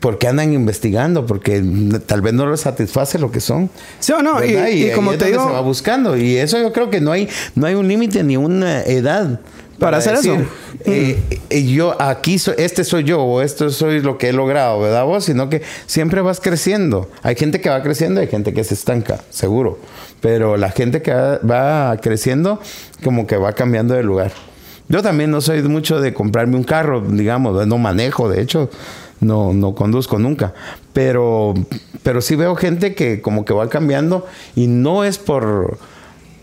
Porque andan investigando, porque tal vez no les satisface lo que son. Sí o no, y, como te digo, se va buscando. Y eso yo creo que no hay, no hay un límite ni una edad. Para hacer eso. eh, eh, yo aquí, so- este soy yo, o esto soy lo que he logrado, ¿verdad vos? Sino que siempre vas creciendo. Hay gente que va creciendo, hay gente que se estanca, seguro. Pero la gente que va, creciendo, como que va cambiando de lugar. Yo también no soy mucho de comprarme un carro, digamos, no manejo, de hecho, no, no conduzco nunca. Pero, pero sí veo gente que como que va cambiando y no es por,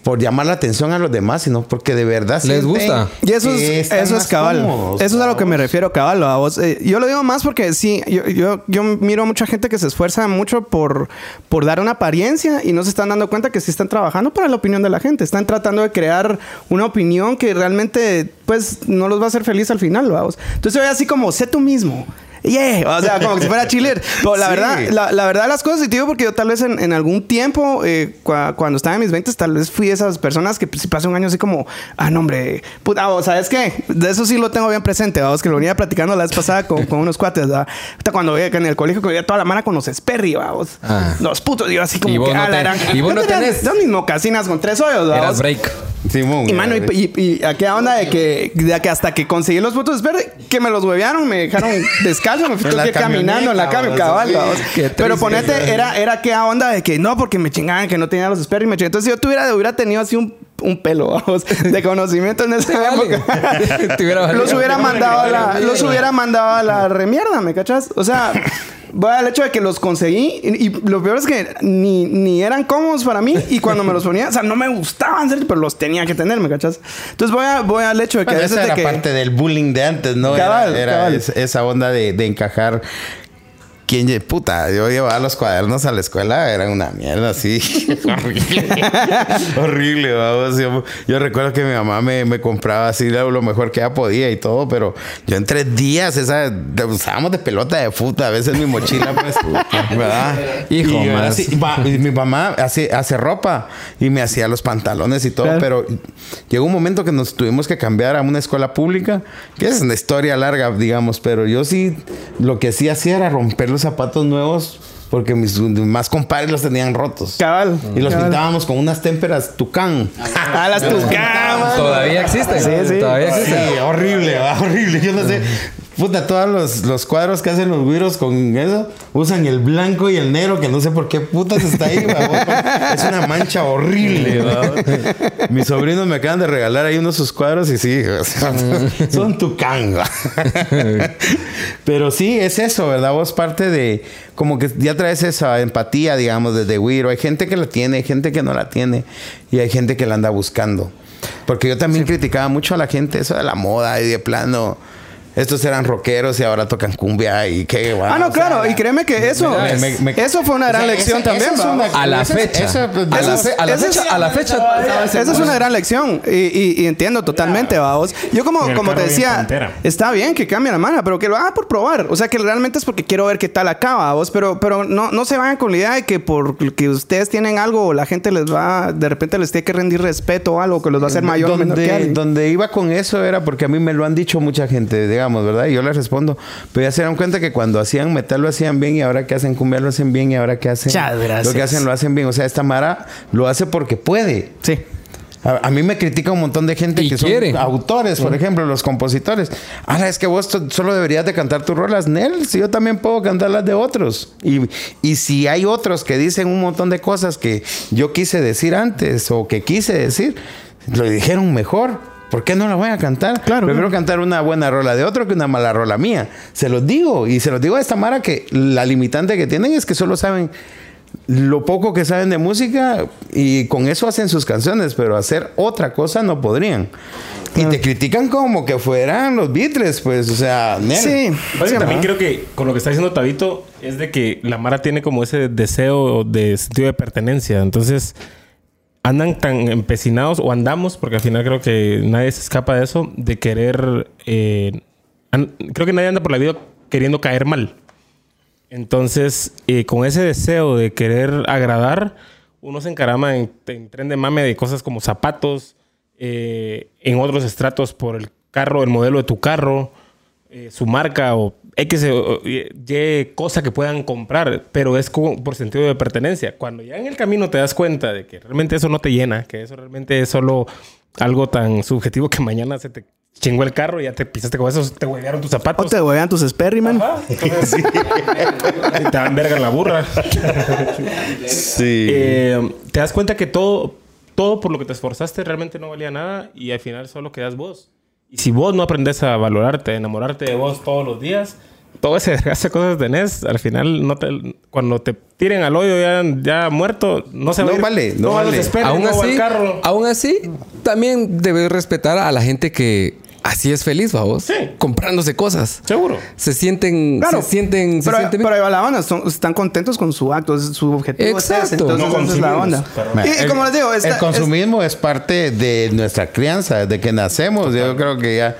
por llamar la atención a los demás, sino porque de verdad Les gusta. Y eso es, eso es cabal. cómodos, eso es a lo que me refiero, cabal. a vos. Eh, yo lo digo más porque sí, yo, yo, yo miro mucha gente que se esfuerza mucho por, por dar una apariencia y no se están dando cuenta que sí están trabajando para la opinión de la gente. Están tratando de crear una opinión que realmente pues no los va a hacer feliz al final, vamos. Entonces yo así como, sé tú mismo. Yeah, o sea, como que si fuera chiller. Pero la Sí. verdad, la, la verdad las cosas, y te digo porque yo tal vez en, en algún tiempo, eh, cua- cuando estaba en mis 20, tal vez fui de esas personas que pues, si pasa un año así como, ah, no, hombre, puta, o ¿sabes qué? De eso sí lo tengo bien presente, vamos, que lo venía platicando la vez pasada con, con unos cuates, ¿verdad? Ahorita cuando veía que en el colegio, que veía toda la mara con los Sperry, vamos. Ah. Los putos, yo así como Y vos que, no ah, gran- y vos no tenés. Dos mis mocasinas con tres hoyos, Eras vamos. break. Simón, Y mano, y, y, y aquella onda de que, de que hasta que conseguí los putos Sperry, que me los huevearon, me dejaron me fui que caminando en la cami, cabal, sí. vamos. Qué Pero ponete, güey. era, era aquella onda de que no, porque me chingaban, que no tenía los Sperry, me chingaban. Entonces, si yo tuviera, hubiera tenido así un, un pelo, vamos, de conocimiento en esa vale. época. Los hubiera mandado a la, los hubiera mandado a la remierda, ¿me cachas? O sea, voy al hecho de que los conseguí y, y lo peor es que ni, ni eran cómodos para mí y cuando me los ponía, o sea, no me gustaban, pero los tenía que tener, ¿me cachas? Entonces voy, a, voy al hecho de que Bueno, a veces esa de era que... parte del bullying de antes, ¿no? Cabal, era era cabal. esa onda de, de encajar. ¿Quién, lle- puta, yo llevaba los cuadernos a la escuela, eran una mierda así. Horrible. Horrible, vamos. Yo, yo recuerdo que mi mamá me, me compraba así lo, mejor que ella podía y todo, pero yo en tres días, esa, usábamos de pelota de fútbol, a veces mi mochila, pues, ¿verdad? Hijo, y, yo era más. así, va- y mi mamá hace, hace ropa y me hacía los pantalones y todo, Claro. pero llegó un momento que nos tuvimos que cambiar a una escuela pública, que es una historia larga, digamos, pero yo sí, lo que sí hacía era romper los zapatos nuevos porque mis más compadres los tenían rotos. Cabal. Y los cabal. pintábamos con unas témperas tucán. A las tucamas. Todavía existe. Sí, sí. Todavía Sí, existe. horrible, ¿va? horrible. Yo no sé. Puta, todos los, los cuadros que hacen los güiros con eso usan el blanco y el negro, que no sé por qué putas está ahí. Es una mancha horrible. Mis sobrinos me acaban de regalar ahí unos de sus cuadros y sí, o sea, son tucán, ¿va? Pero sí, es eso, ¿verdad? Vos parte de, como que ya traes esa empatía, digamos, desde Wiro. Hay gente que la tiene, hay gente que no la tiene y hay gente que la anda buscando. Porque yo también criticaba mucho a la gente eso de la moda y de plano. Estos eran rockeros y ahora tocan cumbia y qué guau, Ah, no, o sea, claro. Y créeme que eso, me- me- me- eso fue una gran o sea, lección esa- también, A la fecha. esa- A la fe- a fecha. A la fecha. Esa es una gran lección y, y- y entiendo totalmente, vamos. Yo como, como te bien decía, está bien que cambie la mano, pero que lo haga por probar. O sea, que realmente es porque quiero ver qué tal acaba, vos. Pero, pero no, no se vayan con la idea de que porque ustedes tienen algo, la gente les va, de repente les tiene que rendir respeto o algo que los va a hacer mayor o menor que donde, alguien. donde iba con eso era porque a mí me lo han dicho mucha gente. Digamos, ¿verdad? Y yo les respondo, pero ya se dan cuenta que cuando hacían metal lo hacían bien y ahora que hacen cumbia lo hacen bien y ahora que hacen lo que hacen lo hacen bien. O sea, esta Mara lo hace porque puede. Sí. A, a mí me critica un montón de gente Y que quiere. son autores, por ejemplo, los compositores. Ahora es que vos solo deberías de cantar tus rolas, Nel. Si yo también puedo cantar las de otros. Y, y si hay otros que dicen un montón de cosas que yo quise decir antes o que quise decir, lo dijeron mejor. ¿Por qué no la voy a cantar? Claro, Prefiero claro. cantar una buena rola de otro que una mala rola mía. Se los digo. Y se los digo a esta Mara que la limitante que tienen es que solo saben lo poco que saben de música y con eso hacen sus canciones, pero hacer otra cosa no podrían. Y te critican como que fueran los Beatles, pues, o sea, nel. Sí. También creo que con lo que está diciendo Tabito es de que la Mara tiene como ese deseo de sentido de pertenencia. Entonces andan tan empecinados o andamos, porque al final creo que nadie se escapa de eso, de querer... eh, creo que nadie anda por la vida queriendo caer mal. Entonces, eh, con ese deseo de querer agradar, uno se encarama en, en tren de mame de cosas como zapatos, eh, en otros estratos por el carro, el modelo de tu carro, eh, su marca o X o- o Y cosa que puedan comprar, pero es como por sentido de pertenencia. Cuando ya en el camino te das cuenta de que realmente eso no te llena, que eso realmente es solo algo tan subjetivo que mañana se te chingó el carro y ya te pisaste con eso, te huevearon tus O zapatos. te huevean tus Sperry, man. Y te dan verga en la burra. Sí. Eh, te das cuenta que todo, todo por lo que te esforzaste realmente no valía nada y al final solo quedas vos. Y si vos no aprendes a valorarte, a enamorarte de vos todos los días, todo ese desgaste de cosas que tenés, al final no te, cuando te tiren al hoyo ya, ya muerto, no se va No a ir. vale, no los vale. Aún no va así, carro. aún así, también debes respetar a la gente que así es feliz, vamos. Sí. Comprándose cosas. Seguro. Se sienten, Claro. se sienten, se pero, sienten bien. pero ahí va la onda. son- están contentos con su acto. es- Su objetivo es. Exacto. Entonces, No la onda. pero- Y, y como les digo, esta- el consumismo es parte de nuestra crianza, desde que nacemos. Yo creo que ya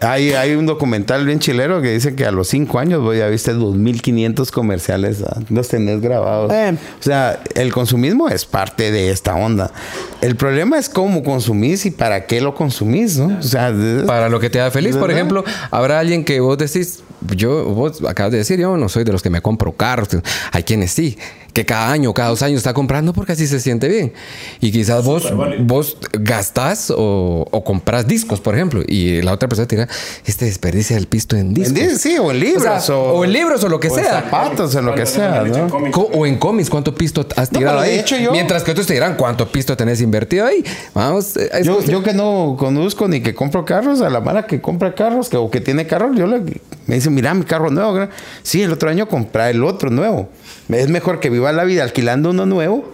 hay, hay un documental bien chilero que dice que a los cinco años vos ya viste 2.500 comerciales, ¿ah? los tenés grabados. Eh. O sea, el consumismo es parte de esta onda. El problema es cómo consumís y para qué lo consumís, ¿no? O sea, Para lo que te haga feliz. Por ¿Verdad? ejemplo, habrá alguien que vos decís, yo, vos acabas de decir, yo no soy de los que me compro carros. Hay quienes sí, que cada año, cada dos años está comprando porque así se siente bien. Y quizás vos, vos gastás o, o compras discos, por ejemplo, y la otra persona te dirá, este desperdicia el pisto en discos. en- sí, o en O, libros. sea, o, o en libros o lo que o en sea. zapatos, o lo que sea, ¿no? O en cómics, ¿cuánto pisto has No, tirado de ahí? hecho yo- Mientras que otros te dirán, ¿cuánto pisto tenés invertido ahí? Vamos, eh, Yo, yo que no conduzco ni que compro carros, a la mara que compra carros que, o que tiene carros, yo le, me dice, mira mi carro nuevo. gra-". Sí, el otro año comprar el otro nuevo. Es mejor que viva la vida alquilando uno nuevo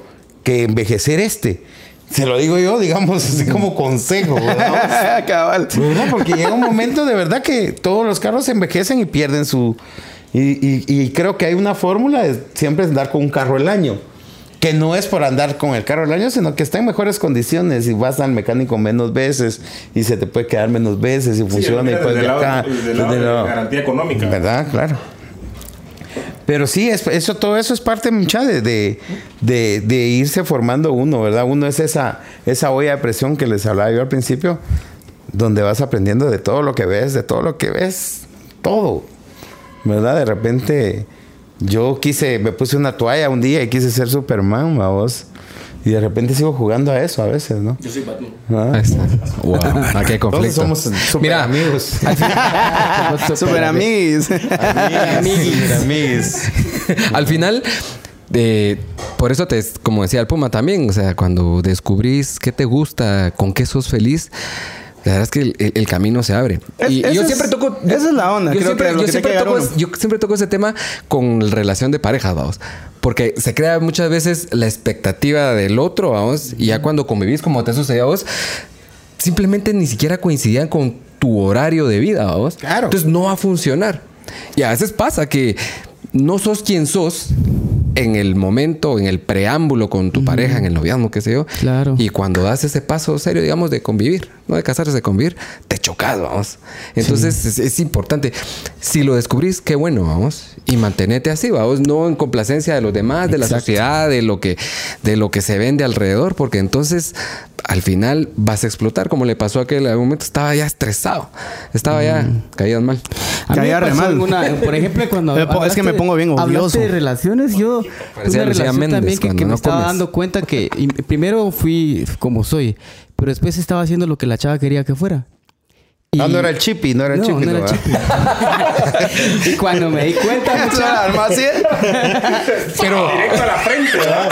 que envejecer este. Se lo digo yo, digamos, así como consejo. ¿verdad? Cabal. ¿Verdad? Porque llega un momento de verdad que todos los carros envejecen y pierden su... Y, y- y creo que hay una fórmula de siempre andar con un carro el año. Que no es por andar con el carro el año, sino que está en mejores condiciones y vas al mecánico menos veces y se te puede quedar menos veces y funciona y puedes viajar. desde Desde de lo- garantía económica. ¿Verdad? Claro. Pero sí, es- eso, todo eso es parte mucha de, de, de- de irse formando uno, ¿verdad? Uno es esa, esa olla de presión que les hablaba yo al principio, donde vas aprendiendo de todo lo que ves, de todo lo que ves, todo. ¿Verdad? De repente yo quise, me puse una toalla un día y quise ser Superman, vos. Y de repente sigo jugando a eso a veces, ¿no? Yo soy Batman. ¿Ah? Ahí está. Wow, aquí hay Todos conflicto. somos super Mira, amigos. Super amigos. Amiguis, amiguis. al final, eh, por eso te, como decía el Puma también, o sea, cuando descubrís qué te gusta, con qué sos feliz, la verdad es que el, el- el camino se abre. Es- y yo es- siempre toco. esa es la onda, Yo creo siempre, que yo siempre toco, es- yo siempre toco ese tema con relación de parejas, vamos. Porque se crea muchas veces la expectativa del otro, vamos. Y ya cuando convivís, como te sucedió a vos, simplemente ni siquiera coincidían con tu horario de vida, vamos. Claro. Entonces no va a funcionar. Y a veces pasa que no sos quien sos en el momento, en el preámbulo con tu pareja, en el noviazgo, qué sé yo. Claro. Y cuando das ese paso serio, digamos, de convivir. No de casarse, de convivir, te chocas, vamos. Entonces es, es importante. Si lo descubrís, qué bueno, vamos. Y mantenete así, vamos, no en complacencia de los demás, de la sociedad, de lo que, de lo que se vende alrededor, porque entonces al final vas a explotar, como le pasó a aquel momento, estaba ya estresado, estaba ya caído mal. Caía re mal. por ejemplo, cuando. Eh, po- es que me hablaste- pongo bien hablaste odioso. de relaciones, yo. Parecía una Lucía relación Méndez también que, me estaba dando cuenta que. y primero fui como soy, pero después estaba haciendo lo que la chava quería que fuera. Y- Ah, no era el chipi, no era el No, chipi. no era ¿no? chipi. y cuando me di cuenta, mucha- arma así. Pero directo a la frente, ¿verdad?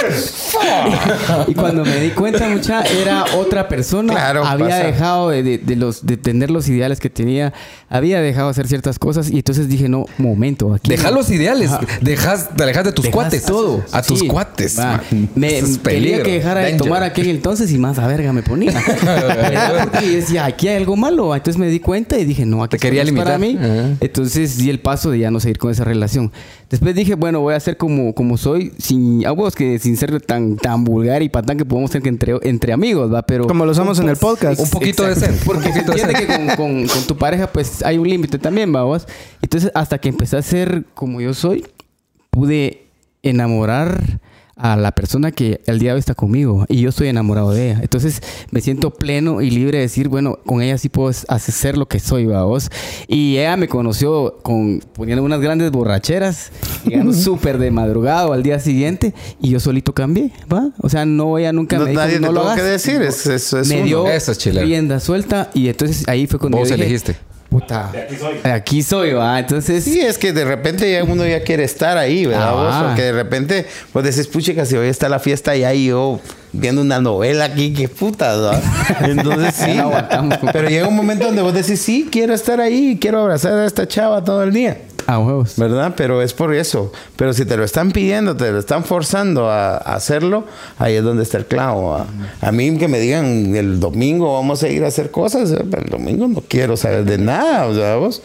y cuando me di cuenta, mucha, era otra persona. Claro, había pasa. dejado de, de- de los, de tener los ideales que tenía. Había dejado de hacer ciertas cosas. Y entonces dije, no, momento. Aquí Deja no. los ideales, dejas, te alejas de tus Dejas cuates. todo. A tus Sí. cuates. Va. man. Me Eso es quería que dejara de Danger. tomar aquel entonces y más a verga me ponía. ¿Verdad? Porque yo decía, aquí hay algo malo. Entonces me di cuenta y dije, no, aquí Te quería no es para mí. limitar. Ajá. Entonces di el paso de ya no seguir con esa relación. Después dije, bueno, voy a ser como, como soy, sin, a vos que sin ser tan, tan vulgar y patán que podemos ser que entre, entre amigos, ¿va? Pero Como lo somos en el podcast. Un poquito Exacto. decente. Porque se entiende que con, con- con tu pareja pues hay un límite también, vamos. Entonces hasta que empecé a ser como yo soy, pude enamorar a la persona que el día de hoy está conmigo y yo estoy enamorado de ella. Entonces me siento pleno y libre de decir, bueno, con ella sí puedo hacer lo que soy, vamos. Y ella me conoció con poniendo unas grandes borracheras, llegando súper de madrugado al día siguiente y yo solito cambié, ¿va? O sea, no ella nunca No, me dijo, nadie no te lo hagas. que decir. Es, es, es me uno. dio Eso es rienda suelta y entonces ahí fue cuando Vos yo dije, elegiste. Puta, De aquí soy. de aquí soy, va. Entonces, Sí, es que de repente ya uno ya quiere estar ahí, ¿verdad? Ah, vos? Porque de repente vos decís, puchica, si hoy está la fiesta y ahí yo viendo una novela aquí, qué puta, ¿verdad? Entonces sí. Pero llega un momento donde vos decís, sí, quiero estar ahí, quiero abrazar a esta chava todo el día. A huevos. ¿Verdad? Pero es por eso. Pero si te lo están pidiendo, te lo están forzando a, hacerlo, ahí es donde está el clavo. A, a mí que me digan el domingo vamos a ir a hacer cosas, eh, el domingo no quiero saber de nada, o sea.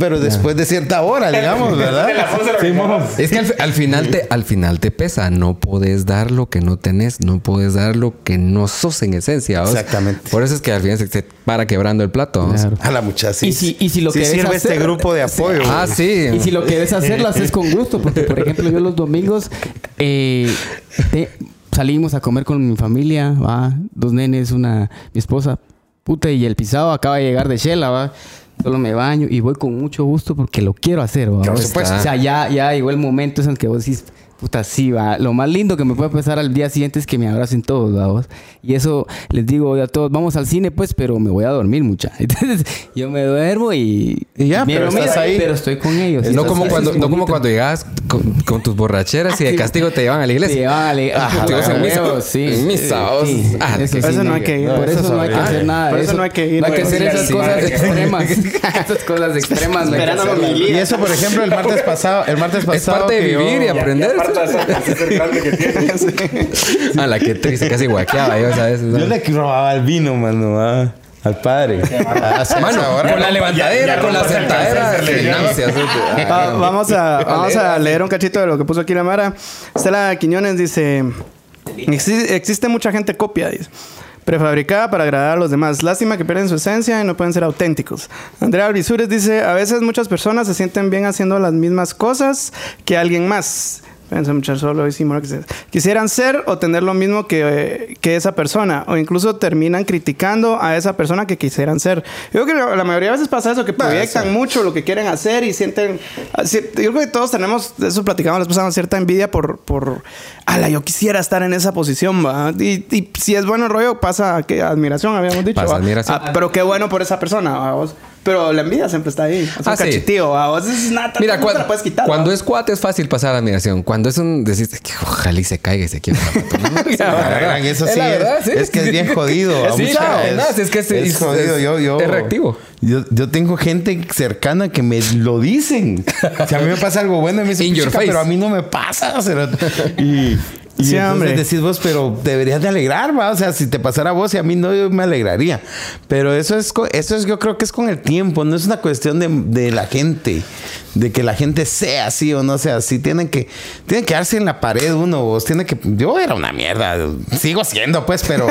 Pero después de cierta hora, digamos, ¿verdad? De las 11 de la mañana. Es que al, fi- al final te, al final te pesa. No puedes dar lo que no tenés. No puedes dar lo que no sos en esencia. ¿vos? Exactamente. Por eso es que al final se, se para quebrando el plato. Claro. A la muchacha. sí. Y si- y si lo Sí querés sirve hacer- este grupo de apoyo. Ah, sí. Y si lo quieres hacer, lo haces con gusto. Porque, por ejemplo, yo los domingos eh, te- salimos a comer con mi familia, va. Dos nenes, una mi esposa. Puta, y el pisado acaba de llegar de Shela, va. Solo me baño y voy con mucho gusto porque lo quiero hacer. Por O sea, supuesto. O sea, ya, ya llegó el momento en el que vos decís, puta, sí, va. Lo más lindo que me puede pasar al día siguiente es que me abracen todos, va. vos. Y eso les digo hoy a todos, vamos al cine, pues, pero me voy a dormir mucha. Entonces, yo me duermo y. Y ya, pero estás ahí. Pero estoy con ellos. No como cuando, es no como cuando llegabas con, con tus borracheras y de castigo te llevan a la iglesia. vale. Ah, Te vas en en misa. huevos, sí. En misa. Sí. Ah, Eso sí, eso no hay que ir. Por eso no hay que es hacer nada Por eso no hay que ir. No hay que Pues, hacer esas cosas extremas. Esas cosas extremas. Y eso, por ejemplo, el martes pasado, el martes Es pasado. parte de vivir y aprender. A la que triste, casi guaqueaba yo, ¿sabes? Yo le robaba el vino, mano, ah, al padre. Ah, Mano, con la levantadera, Ya- ya con la sentadera. ¿no? Ah, vamos a, vamos a leer un cachito de lo que puso aquí la Mara. Estela Quiñones dice: "Exi- Existe mucha gente copia, dice. Prefabricada para agradar a los demás. Lástima que pierden su esencia y no pueden ser auténticos. Andrea Alvisures dice: A veces muchas personas se sienten bien haciendo las mismas cosas que alguien más. Solo Quisieran ser o tener lo mismo que, que esa persona. O incluso terminan criticando a esa persona que quisieran ser. Yo creo que la, mayoría de veces pasa eso, que proyectan mucho lo que quieren hacer y sienten... así- Yo creo que todos tenemos, eso platicamos, les pasamos cierta envidia por... por ala, yo quisiera estar en esa posición, ¿va? Y, y si es bueno el rollo, pasa que admiración, habíamos dicho. Pasa admiración. Ah, pero qué bueno por esa persona, ¿va? Pero la envidia siempre está ahí. Es un Ah, sí. cachitío, ¿va? Vos es nada, Mira, cuando, la puedes quitar. cuando es cuate es fácil pasar la admiración. Cuando es un... Decís que ojalá y se caiga y se verdad, eso Es sí, es, que es bien jodido. Es a es que es- jodido. es- yo, yo, es reactivo. Yo, yo tengo gente cercana que me lo dicen. Si a mí me pasa algo bueno, me dicen, pero a mí no me pasa. cerote". Y, y Sí, entonces hombre. decís vos, pero deberías de alegrar, va. O sea, si te pasara a vos y a mí no, yo me alegraría. Pero eso es, eso es, yo creo que es con el tiempo. No es una cuestión de, de la gente, de que la gente sea así o no sea así. Tienen que, tienen que darse en la pared uno. Vos tiene que, yo era una mierda. Sigo siendo, pues, pero.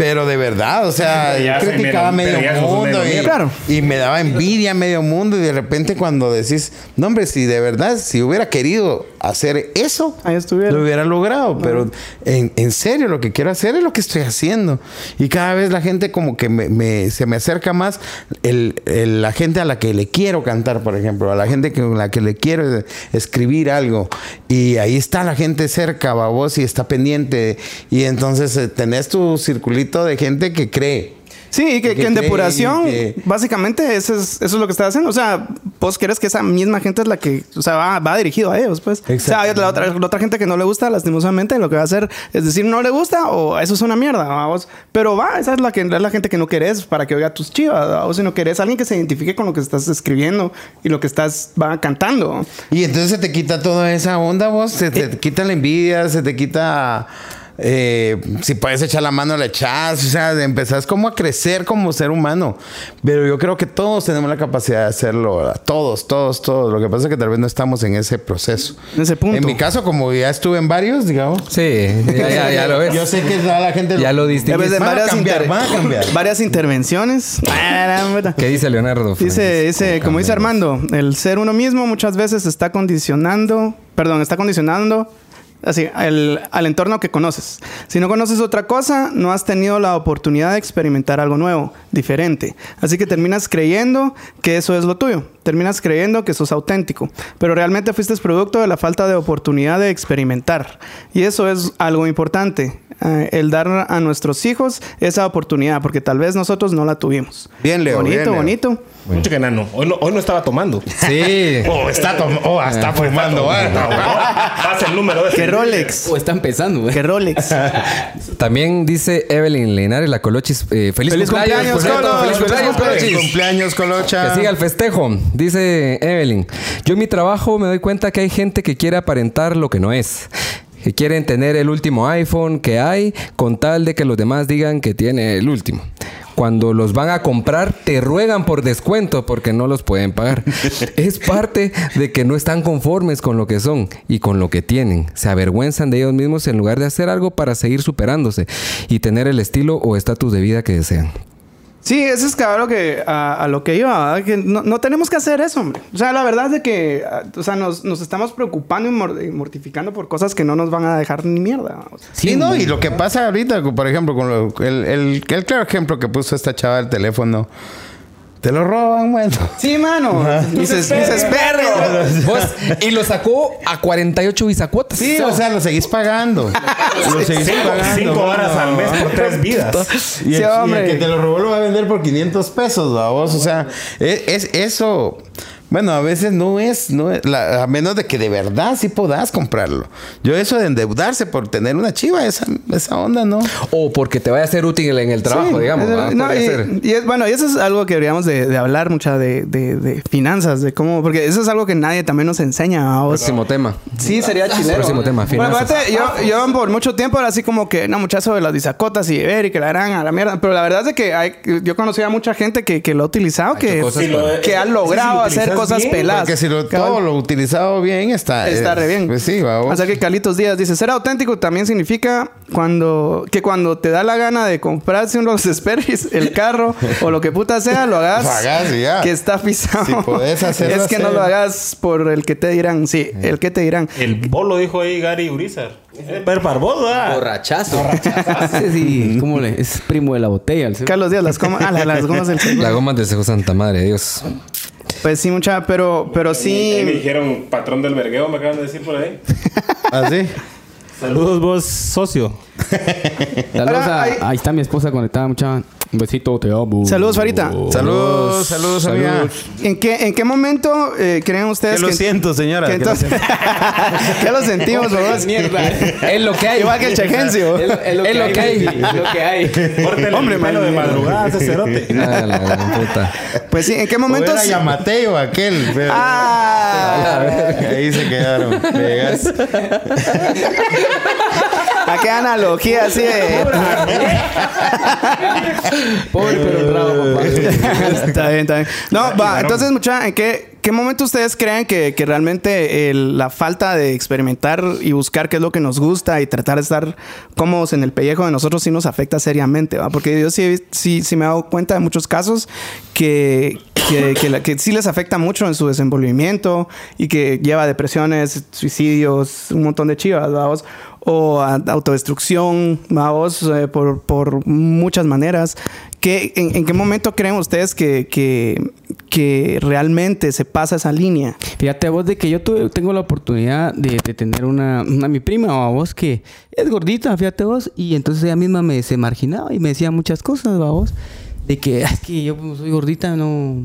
Pero de verdad, o sea, Ya criticaba a medio- mundo y. Claro. y me daba envidia a medio mundo y de repente cuando decís, no hombre, si de verdad, si hubiera querido hacer eso, Ahí estuviera. lo hubiera logrado, pero en, en serio lo que quiero hacer es lo que estoy haciendo. Y cada vez la gente como que me, me- se me acerca más el, el- la gente a la que le quiero cantar, por ejemplo, a la gente que, a la que le quiero escribir algo. Y ahí está la gente cerca, babos, y está pendiente. Y entonces eh, tenés tu circulito de gente que cree. Sí, y que, Que que en depuración, que- básicamente, eso es, eso es lo que estás haciendo. O sea, vos querés que esa misma gente es la que, o sea, va, va dirigido a ellos, pues. O sea, la otra, la otra gente que no le gusta, lastimosamente, lo que va a hacer es decir, no le gusta o eso es una mierda, vamos. Pero va, esa es la, que, es la gente que no querés para que oiga tus chivas, o si no querés alguien que se identifique con lo que estás escribiendo y lo que estás va cantando. Y entonces se te quita toda esa onda, vos. Se te quita la envidia, se te quita. Eh, si puedes echar la mano, la echas. O sea, empezás como a crecer como ser humano. Pero yo creo que todos tenemos la capacidad de hacerlo. ¿verdad? Todos, todos, todos. Lo que pasa es que tal vez no estamos en ese proceso. En ese punto. En mi caso, como ya estuve en varios, digamos. Sí, ya, ya, ya lo ves. Yo sé que toda la gente. Ya lo A distingues. Van a varias, cambiar, inter- van a cambiar. varias intervenciones. ¿Qué dice Leonardo? Dice, dice, como dice Armando, el ser uno mismo muchas veces está condicionando, perdón, está condicionando así el, al entorno que conoces. Si no conoces otra cosa, no has tenido la oportunidad de experimentar algo nuevo, diferente. Así que terminas creyendo que eso es lo tuyo. Terminas creyendo que sos auténtico. Pero realmente fuiste producto de la falta de oportunidad de experimentar. Y eso es algo importante. eh, el dar a nuestros hijos esa oportunidad, porque tal vez nosotros no la tuvimos. Bien, Leo, Bonito, bien, Leo. bonito. Mucho que nano. Hoy no, hoy no estaba tomando. Sí. Oh, está, tom- oh, está fumando. ah, no. Pasa el número de Que Rolex. O está empezando, güey. Que Rolex. También dice Evelyn Lenares, la Colochis. eh, feliz, Feliz cumpleaños, cumpleaños. Colo. Feliz cumpleaños, Feliz Colochis. Cumpleaños, Colocha. Que siga el festejo. Dice Evelyn. Yo en mi trabajo me doy cuenta que hay gente que quiere aparentar lo que no es. Que quieren tener el último iPhone que hay con tal de que los demás digan que tiene el último. Cuando los van a comprar, te ruegan por descuento porque no los pueden pagar. es parte de que no están conformes con lo que son y con lo que tienen. Se avergüenzan de ellos mismos en lugar de hacer algo para seguir superándose y tener el estilo o estatus de vida que desean. Sí, eso es cabrón que a, a lo que iba, ¿verdad? que no, no tenemos que hacer eso, hombre. O sea, la verdad es de que, ah, o sea, nos, nos estamos preocupando y, mor- y mortificando por cosas que no nos van a dejar ni mierda. vamos. Sí, no, y lo que pasa ahorita, por ejemplo, con lo- el, el, el claro ejemplo que puso esta chava del teléfono, te lo roban, bueno. Sí, mano. Dices, dices, perro. Vos, y lo sacó a 48 bisacuotas. Sí, o sea, lo seguís pagando. lo seguís Cinco, pagando. cinco horas al mes por tres vidas. Y el, Sí, y el hombre. que te lo robó lo va a vender por 500 pesos, vos. O sea, es, es eso. Bueno, a veces no es, no es- la- a menos de que de verdad sí podás comprarlo. Yo eso de endeudarse por tener una chiva, esa, esa onda, ¿no? O porque te vaya a ser útil en el trabajo, Sí, digamos. ¿verdad? no, y, y es, bueno, y eso es algo que deberíamos de, de hablar mucha de, de- de finanzas, de cómo, porque eso es algo que nadie también nos enseña a vos. Próximo tema. Sí, sería chilero. Próximo tema, Bueno, finanzas. aparte, yo, yo por mucho tiempo era así como que, no, muchacho de las disacotas y ver y que la harán a la mierda. Pero la verdad es de que hay, yo conocía a mucha gente que, que lo ha utilizado, que, cosas Sí, lo- que ha es que logrado si lo hacer cosas bien, peladas. Porque si lo, todo lo utilizado bien está... Está eh, re bien. Pues sí, vamos. O sea que Calitos Díaz dice, ser auténtico también significa cuando que cuando te da la gana de comprarse unos Sperry's, el carro o lo que puta sea, lo hagas. Lo hagas y ya. Que está pisado. Si podés hacerlo, es que no hacer. lo hagas por el que te dirán. Sí, el que te dirán. El bolo dijo ahí Gary Urizar. Eh, Per Barbot, ¿verdad? Borrachazo. Sí, sí, ¿cómo le? Es primo de la botella. el señor. Carlos Díaz, las, coma- ah, las, las gomas del La goma del Cejo Santa Madre, Dios. Pues sí, mucha, pero, pero Ahí me sí. dijeron patrón del vergueo, me acaban de decir por ahí. ¿Así? Saludos vos, socio. Saludos a- Ahí está mi esposa conectada, mucha. Un besito, te amo. Saludos, Farita. Saludos, saludos, amiga. ¿En qué, ¿En qué momento eh, creen ustedes Que lo siento, señora, que que lo entonces... ¿Qué lo sentimos, vos? Mierda. Es lo que hay. Igual que el chegencio. Es lo, es lo Es que lo hay. que hay. baby, Es lo que hay. Córtele Hombre, el pelo man. de madrugada, ese cerote. La gran puta. Pues sí, ¿en qué O momentos? era Yamateo aquel. pero- Ah, Ahí se quedaron. ¿A qué analogía así de... Pobre pero honrado, papá. está bien, está bien. No, va, entonces, mucha, ¿en qué, qué momento ustedes creen que, que realmente el- la falta de experimentar y buscar qué es lo que nos gusta y tratar de estar cómodos en el pellejo de nosotros sí nos afecta seriamente, ¿va? Porque yo sí, sí, sí me he dado cuenta de muchos casos que, que, que, la- que sí les afecta mucho en su desenvolvimiento y que lleva a depresiones, suicidios, un montón de chivas, vamos. O autodestrucción, vamos, eh, por, por muchas maneras. ¿Qué, en, en qué momento creen ustedes que, que, que realmente se pasa esa línea? Fíjate vos de que yo tuve- tengo la oportunidad de, de tener una, una mi prima o a vos que es gordita, fíjate vos, y entonces ella misma me se marginaba y me decía muchas cosas, ¿va vos, de que "Ah, es que yo como soy gordita, no,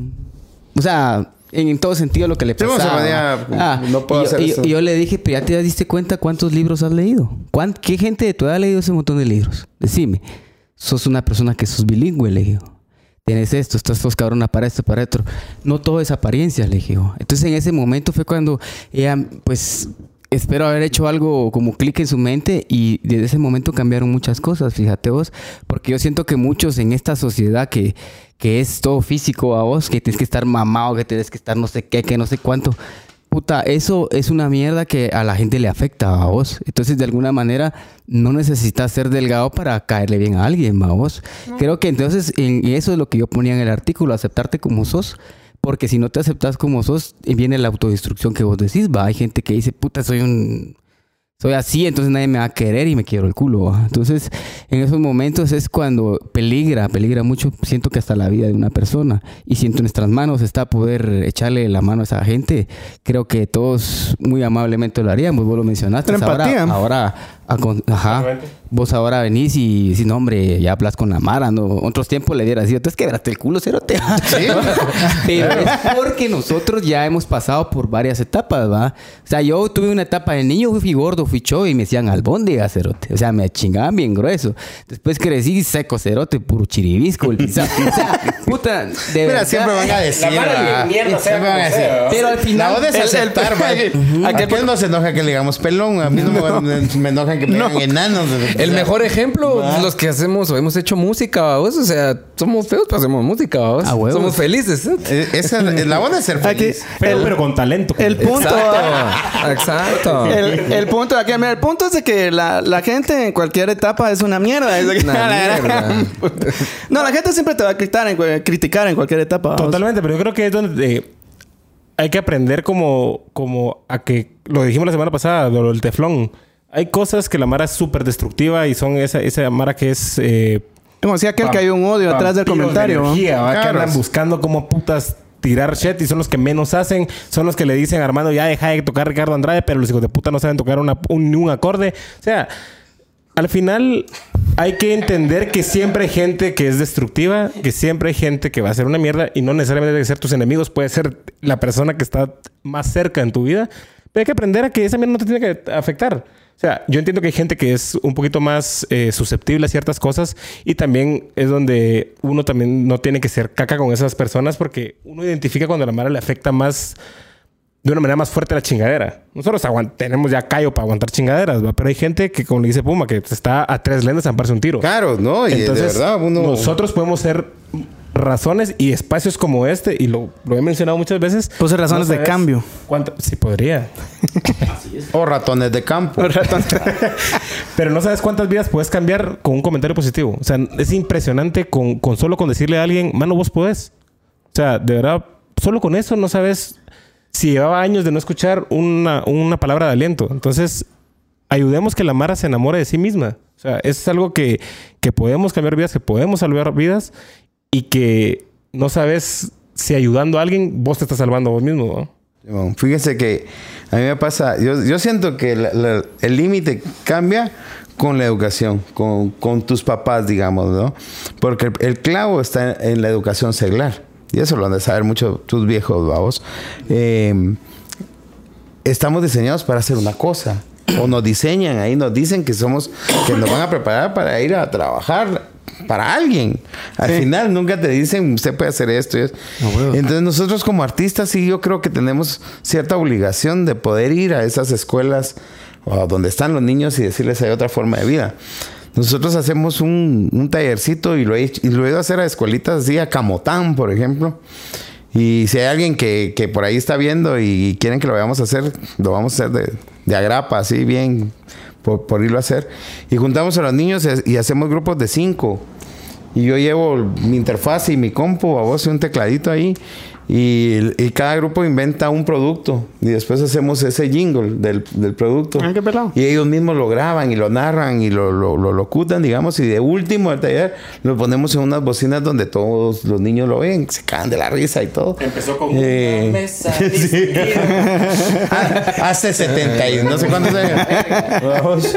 o sea, en, en todo sentido lo que le Sí, pasaba. Ah, no puedo y, yo- hacer y- eso. y yo le dije, pero ya te diste cuenta cuántos libros has leído, ¿Cuán- ¿qué gente de tu edad ha leído ese montón de libros? Decime, sos una persona que sos bilingüe, le digo tienes esto, estás sos cabrona para esto, para otro. No todo es apariencia, le dije. yo. Entonces en ese momento fue cuando ella, pues, espero haber hecho algo como clic en su mente y desde ese momento cambiaron muchas cosas, fíjate vos, porque yo siento que muchos en esta sociedad que, que es todo físico a vos, que tienes que estar mamado, que tienes que estar no sé qué, que no sé cuánto. Puta, eso es una mierda que a la gente le afecta a vos. Entonces, de alguna manera, no necesitas ser delgado para caerle bien a alguien, a vos. Creo que entonces, en- eso es lo que yo ponía en el artículo, aceptarte como sos. Porque si no te aceptas como sos, viene la autodestrucción que vos decís, va. Hay gente que dice, puta, soy un... Soy así, entonces nadie me va a querer y me quiero el culo. ¿va? Entonces, en esos momentos es cuando peligra, peligra mucho. Siento que hasta la vida de una persona. Y si en nuestras manos está poder echarle la mano a esa gente, creo que todos muy amablemente lo haríamos. Vos lo mencionaste. Ahora, ahora con- ajá. Vos ahora venís y decís, no, hombre, ya hablas con la Mara, ¿no? Otros tiempos le dieras, dicho, entonces quebraste el culo, cerote. Pero es porque nosotros ya hemos pasado por varias etapas, ¿va? O sea, yo tuve una etapa de niño, fui gordo, fui cho y me decían albóndiga, cerote. O sea, me chingaban bien grueso. Después crecí seco, cerote, puro chiribisco, el. O sea, puta, de Mira, verdad. siempre van a decir. Mierda, sea Siempre van a como decir. sea. Pero al final- La es el-. Aquel no se enoja que le digamos pelón. A mí no, me, me enoja que digan enanos. El mejor ejemplo, los que hacemos o hemos hecho música, o sea, somos feos, pero hacemos música, somos felices. ¿eh? Esa, la onda es ser Aquí, feliz. Pero, el, pero con talento. el punto... Exacto, exacto. El, el punto de aquí, mira, el punto es de que la, la gente en cualquier etapa es una mierda. Es de que- Una mierda. no, la gente siempre te va a criticar en, criticar en cualquier etapa. Totalmente, pero yo creo que es donde eh, hay que aprender como, como a que, lo dijimos la semana pasada, lo del teflón. Hay cosas que la Mara es súper destructiva y son esa, esa Mara que es... eh, Como decía aquel que hay un odio atrás del de comentario. ¿no? energía, ¿va? Que andan buscando como putas tirar shit y son los que menos hacen. Son los que le dicen a Armando, ya deja de tocar Ricardo Andrade, pero los hijos de puta no saben tocar una- un, ni un acorde. O sea, al final hay que entender que siempre hay gente que es destructiva, que siempre hay gente que va a hacer una mierda y no necesariamente debe ser tus enemigos, puede ser la persona que está más cerca en tu vida. Pero hay que aprender a que esa mierda no te tiene que afectar. O sea, yo entiendo que hay gente que es un poquito más eh, susceptible a ciertas cosas y también es donde uno también no tiene que ser caca con esas personas porque uno identifica cuando la mara le afecta más de una manera más fuerte la chingadera. Nosotros tenemos ya callo para aguantar chingaderas, ¿va? pero hay gente que, como le dice Puma, que está a tres lendas a amparse un tiro. Claro, ¿no? Y de verdad, uno. nosotros podemos ser razones y espacios como este, y lo, lo he mencionado muchas veces. Puse razones de cambio. cuánto- sí, podría. O ratones de campo. Pero no sabes cuántas vidas puedes cambiar con un comentario positivo. O sea, es impresionante con, con solo con decirle a alguien, mano, vos podés. O sea, de verdad, solo con eso no sabes si llevaba años de no escuchar una, una palabra de aliento. Entonces, ayudemos que la Mara se enamore de sí misma. O sea, es algo que, que podemos cambiar vidas, que podemos salvar vidas y que no sabes si ayudando a alguien vos te estás salvando a vos mismo. ¿no? Que a mí me pasa, yo, yo siento que el límite cambia con la educación, con, con tus papás, digamos, ¿no? Porque el, clavo está en la educación seglar. Y eso lo han de saber mucho tus viejos, vamos. Eh, estamos diseñados para hacer una cosa. O nos diseñan ahí, nos dicen que somos, que nos van a preparar para ir a trabajar para alguien. Al final nunca te dicen, usted puede hacer esto y esto. Entonces nosotros como artistas sí yo creo que tenemos cierta obligación de poder ir a esas escuelas o donde están los niños y decirles hay otra forma de vida. Nosotros hacemos un, un tallercito y lo, he, hecho- y lo he ido a hacer a escuelitas así, a Camotán, por ejemplo. Y si hay alguien que, que por ahí está viendo y quieren que lo vayamos a hacer, lo vamos a hacer de, de agrapa, así bien, por, por irlo a hacer. Y juntamos a los niños y, hacemos grupos de cinco. Y yo llevo mi interfaz y mi compu, a vos y un tecladito ahí. Y, y cada grupo inventa un producto. Y después hacemos ese jingle del, del producto. Ah, qué pelado. Y ellos mismos lo graban y lo narran y lo, lo, lo locutan, digamos. Y de último del taller lo ponemos en unas bocinas donde todos los niños lo ven. Se cagan de la risa y todo. Empezó con Eh, una mesa sí. Ah, Hace 70 y no sé cuántos años.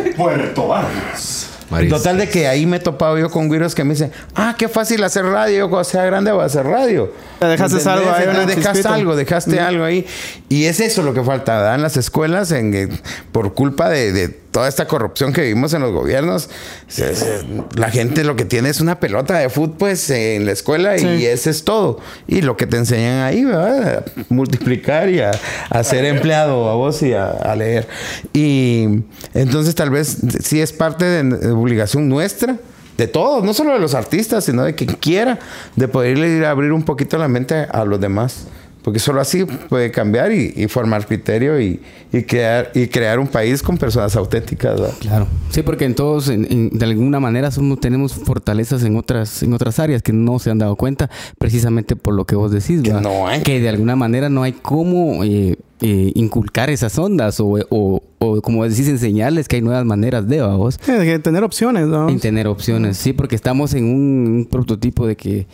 Puerto Barrios. Maris. Total de que ahí me he topado yo con güiros que me dicen, ah, qué fácil hacer radio, cuando sea grande voy a hacer radio. Dejaste ¿Entendés? algo ahí, Entonces, dejaste chispita. algo, dejaste algo ahí. Y es eso lo que falta, ¿verdad? En las escuelas, en, eh, por culpa de, de toda esta corrupción que vivimos en los gobiernos, se- se- la gente lo que tiene es una pelota de fútbol pues, en la escuela y ese es todo. Y lo que te enseñan ahí, ¿verdad? A multiplicar y a, a ser empleado a vos y a, a leer. Y entonces tal vez sí es parte de, de obligación nuestra. De todos, no solo de los artistas, sino de quien quiera, de poderle ir a abrir un poquito la mente a los demás. Porque solo así puede cambiar y, y formar criterio y, y crear, y crear un país con personas auténticas. ¿verdad? Claro. Sí, porque en todos, en- en- de alguna manera, somos, tenemos fortalezas en otras, en otras áreas que no se han dado cuenta, precisamente por lo que vos decís, Que ¿verdad? no hay. Que de alguna manera no hay cómo eh, eh, inculcar esas ondas o, o, o, como decís, enseñarles que hay nuevas maneras de, ¿va vos. Sí, de que tener opciones, ¿no? En tener opciones, sí, porque estamos en un, un prototipo de que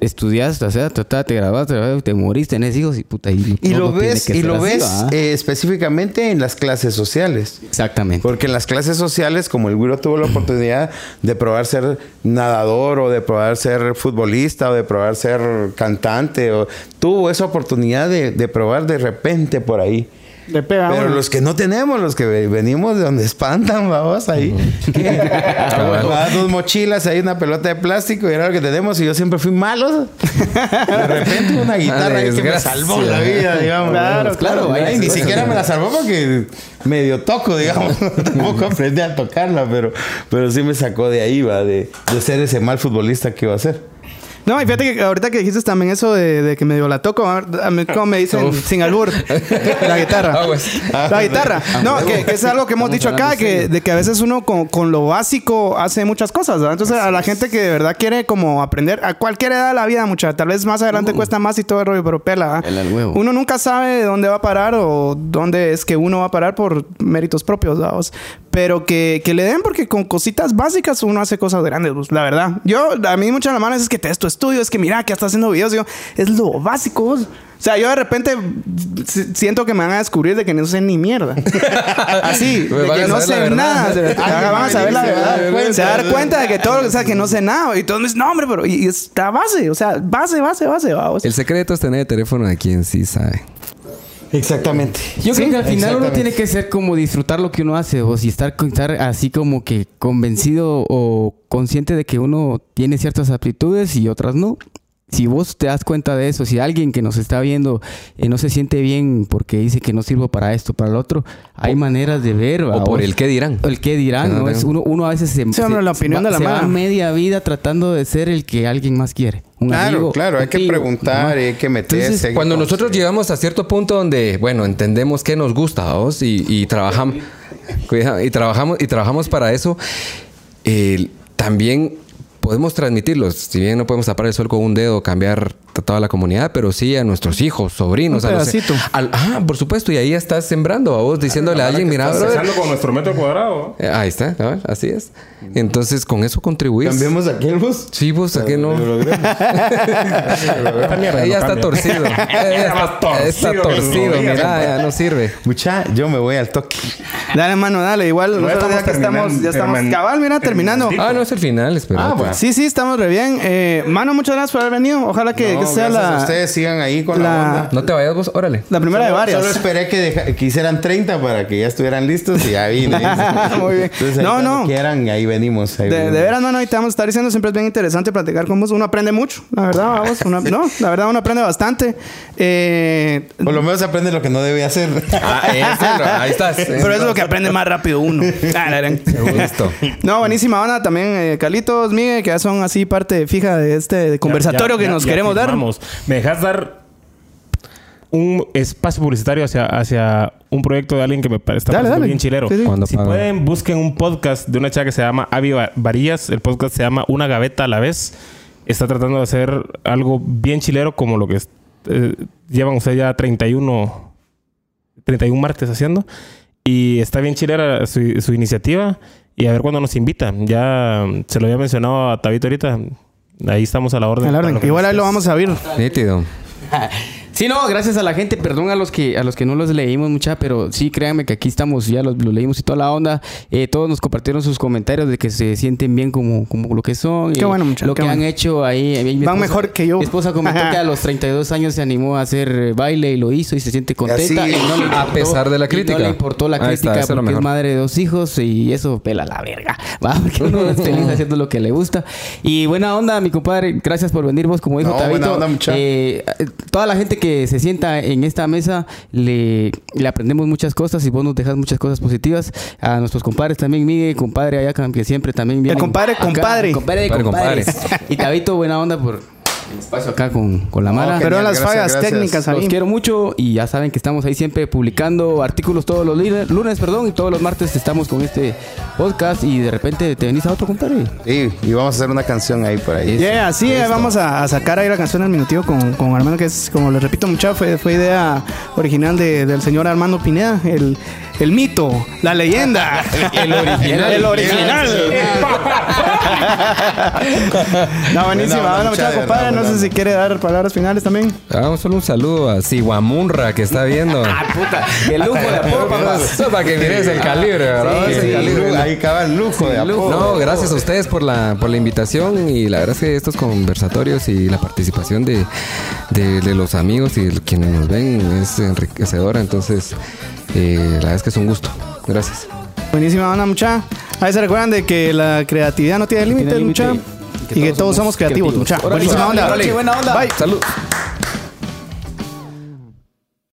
estudiaste, o sea, te, te grabaste, te moriste, tenés hijos y puta. Y, Y lo ves, y lo así, ves eh, específicamente en las clases sociales. Exactamente. Porque en las clases sociales, como el güiro tuvo la oportunidad de probar ser nadador o de probar ser futbolista o de probar ser cantante, o tuvo esa oportunidad de, de probar de repente por ahí. Le pega a Pero uno. los que no tenemos, los que ve- venimos de donde espantan, vamos ahí. ¿Qué? Va, dos mochilas, hay una pelota de plástico y era lo que tenemos. Y yo siempre fui malo. De repente una guitarra ahí que me salvó la vida, digamos. Claro, claro, hay ni siquiera me la salvó porque medio toco, digamos. Tampoco aprendí a tocarla, pero, pero sí me sacó de ahí, va, de, de ser ese mal futbolista que iba a ser. No, y fíjate que ahorita que dijiste también eso de, de que medio la toco, a mí como me dicen sin albur, la guitarra. Ah, pues. La guitarra. No, que, que es algo que hemos dicho acá, que, de que a veces uno con, con lo básico hace muchas cosas, ¿verdad? Entonces a la gente que de verdad quiere como aprender a cualquier edad de la vida, mucha, tal vez más adelante cuesta más y todo el rollo, pero pela. huevo. Uno nunca sabe dónde va a parar o dónde es que uno va a parar por méritos propios, ¿verdad? Pero que, que le den porque con cositas básicas uno hace cosas grandes, pues, la verdad. Yo, a mí muchas de las manos es que te des tu estudio, es que mira que está haciendo videos, digo, es lo básico, vos. O sea, yo de repente si- siento que me van a descubrir de que no sé ni mierda. Así, de que no sé nada. Se- Van a saber la verdad. se a dar cuenta de que todo, o sea, que no sé nada. Y todos me dicen, no, hombre, pero y, y está base, o sea, base, base, base, vamos. El secreto es tener el teléfono de quien sí sabe. Exactamente. Yo Sí, creo que al final uno tiene que ser como disfrutar lo que uno hace, o si estar, estar así como que convencido o consciente de que uno tiene ciertas aptitudes y otras no. Si vos te das cuenta de eso, si alguien que nos está viendo eh, no se siente bien porque dice que no sirvo para esto, para lo otro, hay maneras de ver. O ¿va? por Vos- el qué dirán. El qué dirán, no. Es uno, uno a veces se, Sí, hombre, la opinión va, de la se va mano. media vida tratando de ser el que alguien más quiere. Un Claro, amigo, claro, hay que tío, preguntar, ¿no? hay que meterse. Entonces, hay que Cuando nosotros llegamos a cierto punto donde, bueno, entendemos qué nos gusta ¿vos? y, y trabajamos y trabajamos y trabajamos para eso, eh, también podemos transmitirlos. Si bien no podemos tapar el sol con un dedo, cambiar a toda la comunidad, pero sí a nuestros hijos, sobrinos, Un a los- al- ah, por supuesto, y ahí estás sembrando a vos, diciéndole a alguien, mira, brother, con nuestro metro cuadrado. eh, ahí está, cabal, así es. Entonces, con eso contribuís. Cambiemos aquel bus. Sí, vos, ¿a qué no? Ya está torcido. Ya está, torcido, mira, ya no sirve. Mucha, yo me voy al toque. Dale, mano, dale. Igual, No, nosotros ya estamos que estamos, ya estamos cabal, mira, terminando. Ah, no es el final, espera. Ah. Sí, sí, estamos re bien. Eh, mano, muchas gracias por haber venido. Ojalá que, No, que sea la, ustedes sigan ahí con la, la, onda. No te vayas vos, órale. la primera de varias. Solo esperé que, deja- que hicieran 30 para que ya estuvieran listos y ya vine. Muy bien. No, no. quieran, ahí venimos. ahí De, venimos. de veras, mano, y te vamos a estar diciendo, siempre es bien interesante platicar con vos. Uno aprende mucho, la verdad, vamos. Uno- no, la verdad, uno aprende bastante. Eh, Por lo menos aprende lo que no debe hacer. Ah, ese, ahí estás. pero eso es lo que aprende más rápido uno. Ah. Listo. No, buenísima onda también, eh, Carlitos, Miguel, que ya son así parte fija de este conversatorio Ya- que ya- nos ya queremos dar. firmamos. ¿Me dejas dar un espacio publicitario hacia, hacia un proyecto de alguien que me parece está Dale, pareciendo dale. bien chilero? Sí, sí. Cuando Si pueden, busquen un podcast de una chava que se llama Avi Varillas. El podcast se llama Una Gaveta a la vez. Está tratando de hacer algo bien chilero como lo que es- eh, llevan ustedes ya 31, 31 martes haciendo. Y está bien chilera su, su iniciativa. Y a ver cuándo nos invitan. Ya se lo había mencionado a Tabito ahorita. Ahí estamos a la orden. A la Igual ahí lo vamos a ver. Nítido. Sí, no, gracias a la gente, perdón a los que a los que no los leímos mucha, pero sí, créanme que aquí estamos, ya los, los leímos y toda la onda. Eh, todos nos compartieron sus comentarios de que se sienten bien como, como lo que son. Qué y bueno, mucha, Lo qué que bueno. han hecho ahí. mi Van mejor que yo. Mi esposa comentó que a los 32 años se animó a hacer eh, baile y lo hizo y se siente contenta. así, y no le a pesar de la y crítica. No le importó la está, crítica porque es madre de dos hijos y eso pela la verga. ¿va? Porque uno es feliz haciendo lo que le gusta. Y buena onda, mi compadre. Gracias por venir vos, como dijo No, buena Tabito. onda, mucha. Eh, toda la gente que se sienta en esta mesa le, le aprendemos muchas cosas y vos nos dejas muchas cosas positivas. A nuestros compadres también, Miguel, compadre allá que siempre también viene. El compadre, acá, compadre. compadre de Compadre, compadres. Y Tabito, buena onda por el espacio acá con, con la Mara. Ok. Pero las gracias, fallas gracias. técnicas Los quiero mucho y ya saben que estamos ahí siempre publicando artículos todos los lunes, lunes, perdón, y todos los martes estamos con este podcast y de repente te venís a otro compadre. Sí, y vamos a hacer una canción ahí por ahí. Yeah, así eh, vamos a, a sacar ahí la canción del minutivo con, con Armando, que es, como les repito, mucha fue, fue idea original de- del señor Armando Pineda, el, el mito, la leyenda. el original. El original. no, buenísima. Bueno, mucha, mucha de compadre, no sé si quiere dar palabras finales también. Hagamos solo un saludo a Siwamunra que está viendo. Ah, puta, qué lujo de apodo, papá. Para que mires el calibre, ¿verdad? Sí, El sí. calibre. Ahí acaba el lujo de apodo. No, gracias a ustedes por la, por la invitación y la verdad es que estos conversatorios y la participación de, de, de los amigos y de quienes nos ven es enriquecedora, entonces eh, la verdad es que es un gusto. Gracias. Buenísima onda, mucha. Ahí se recuerdan de que la creatividad no tiene límites, límite mucha. Y que todos somos creativos, mucha. Buenísima onda. buena onda. Bye. Salud.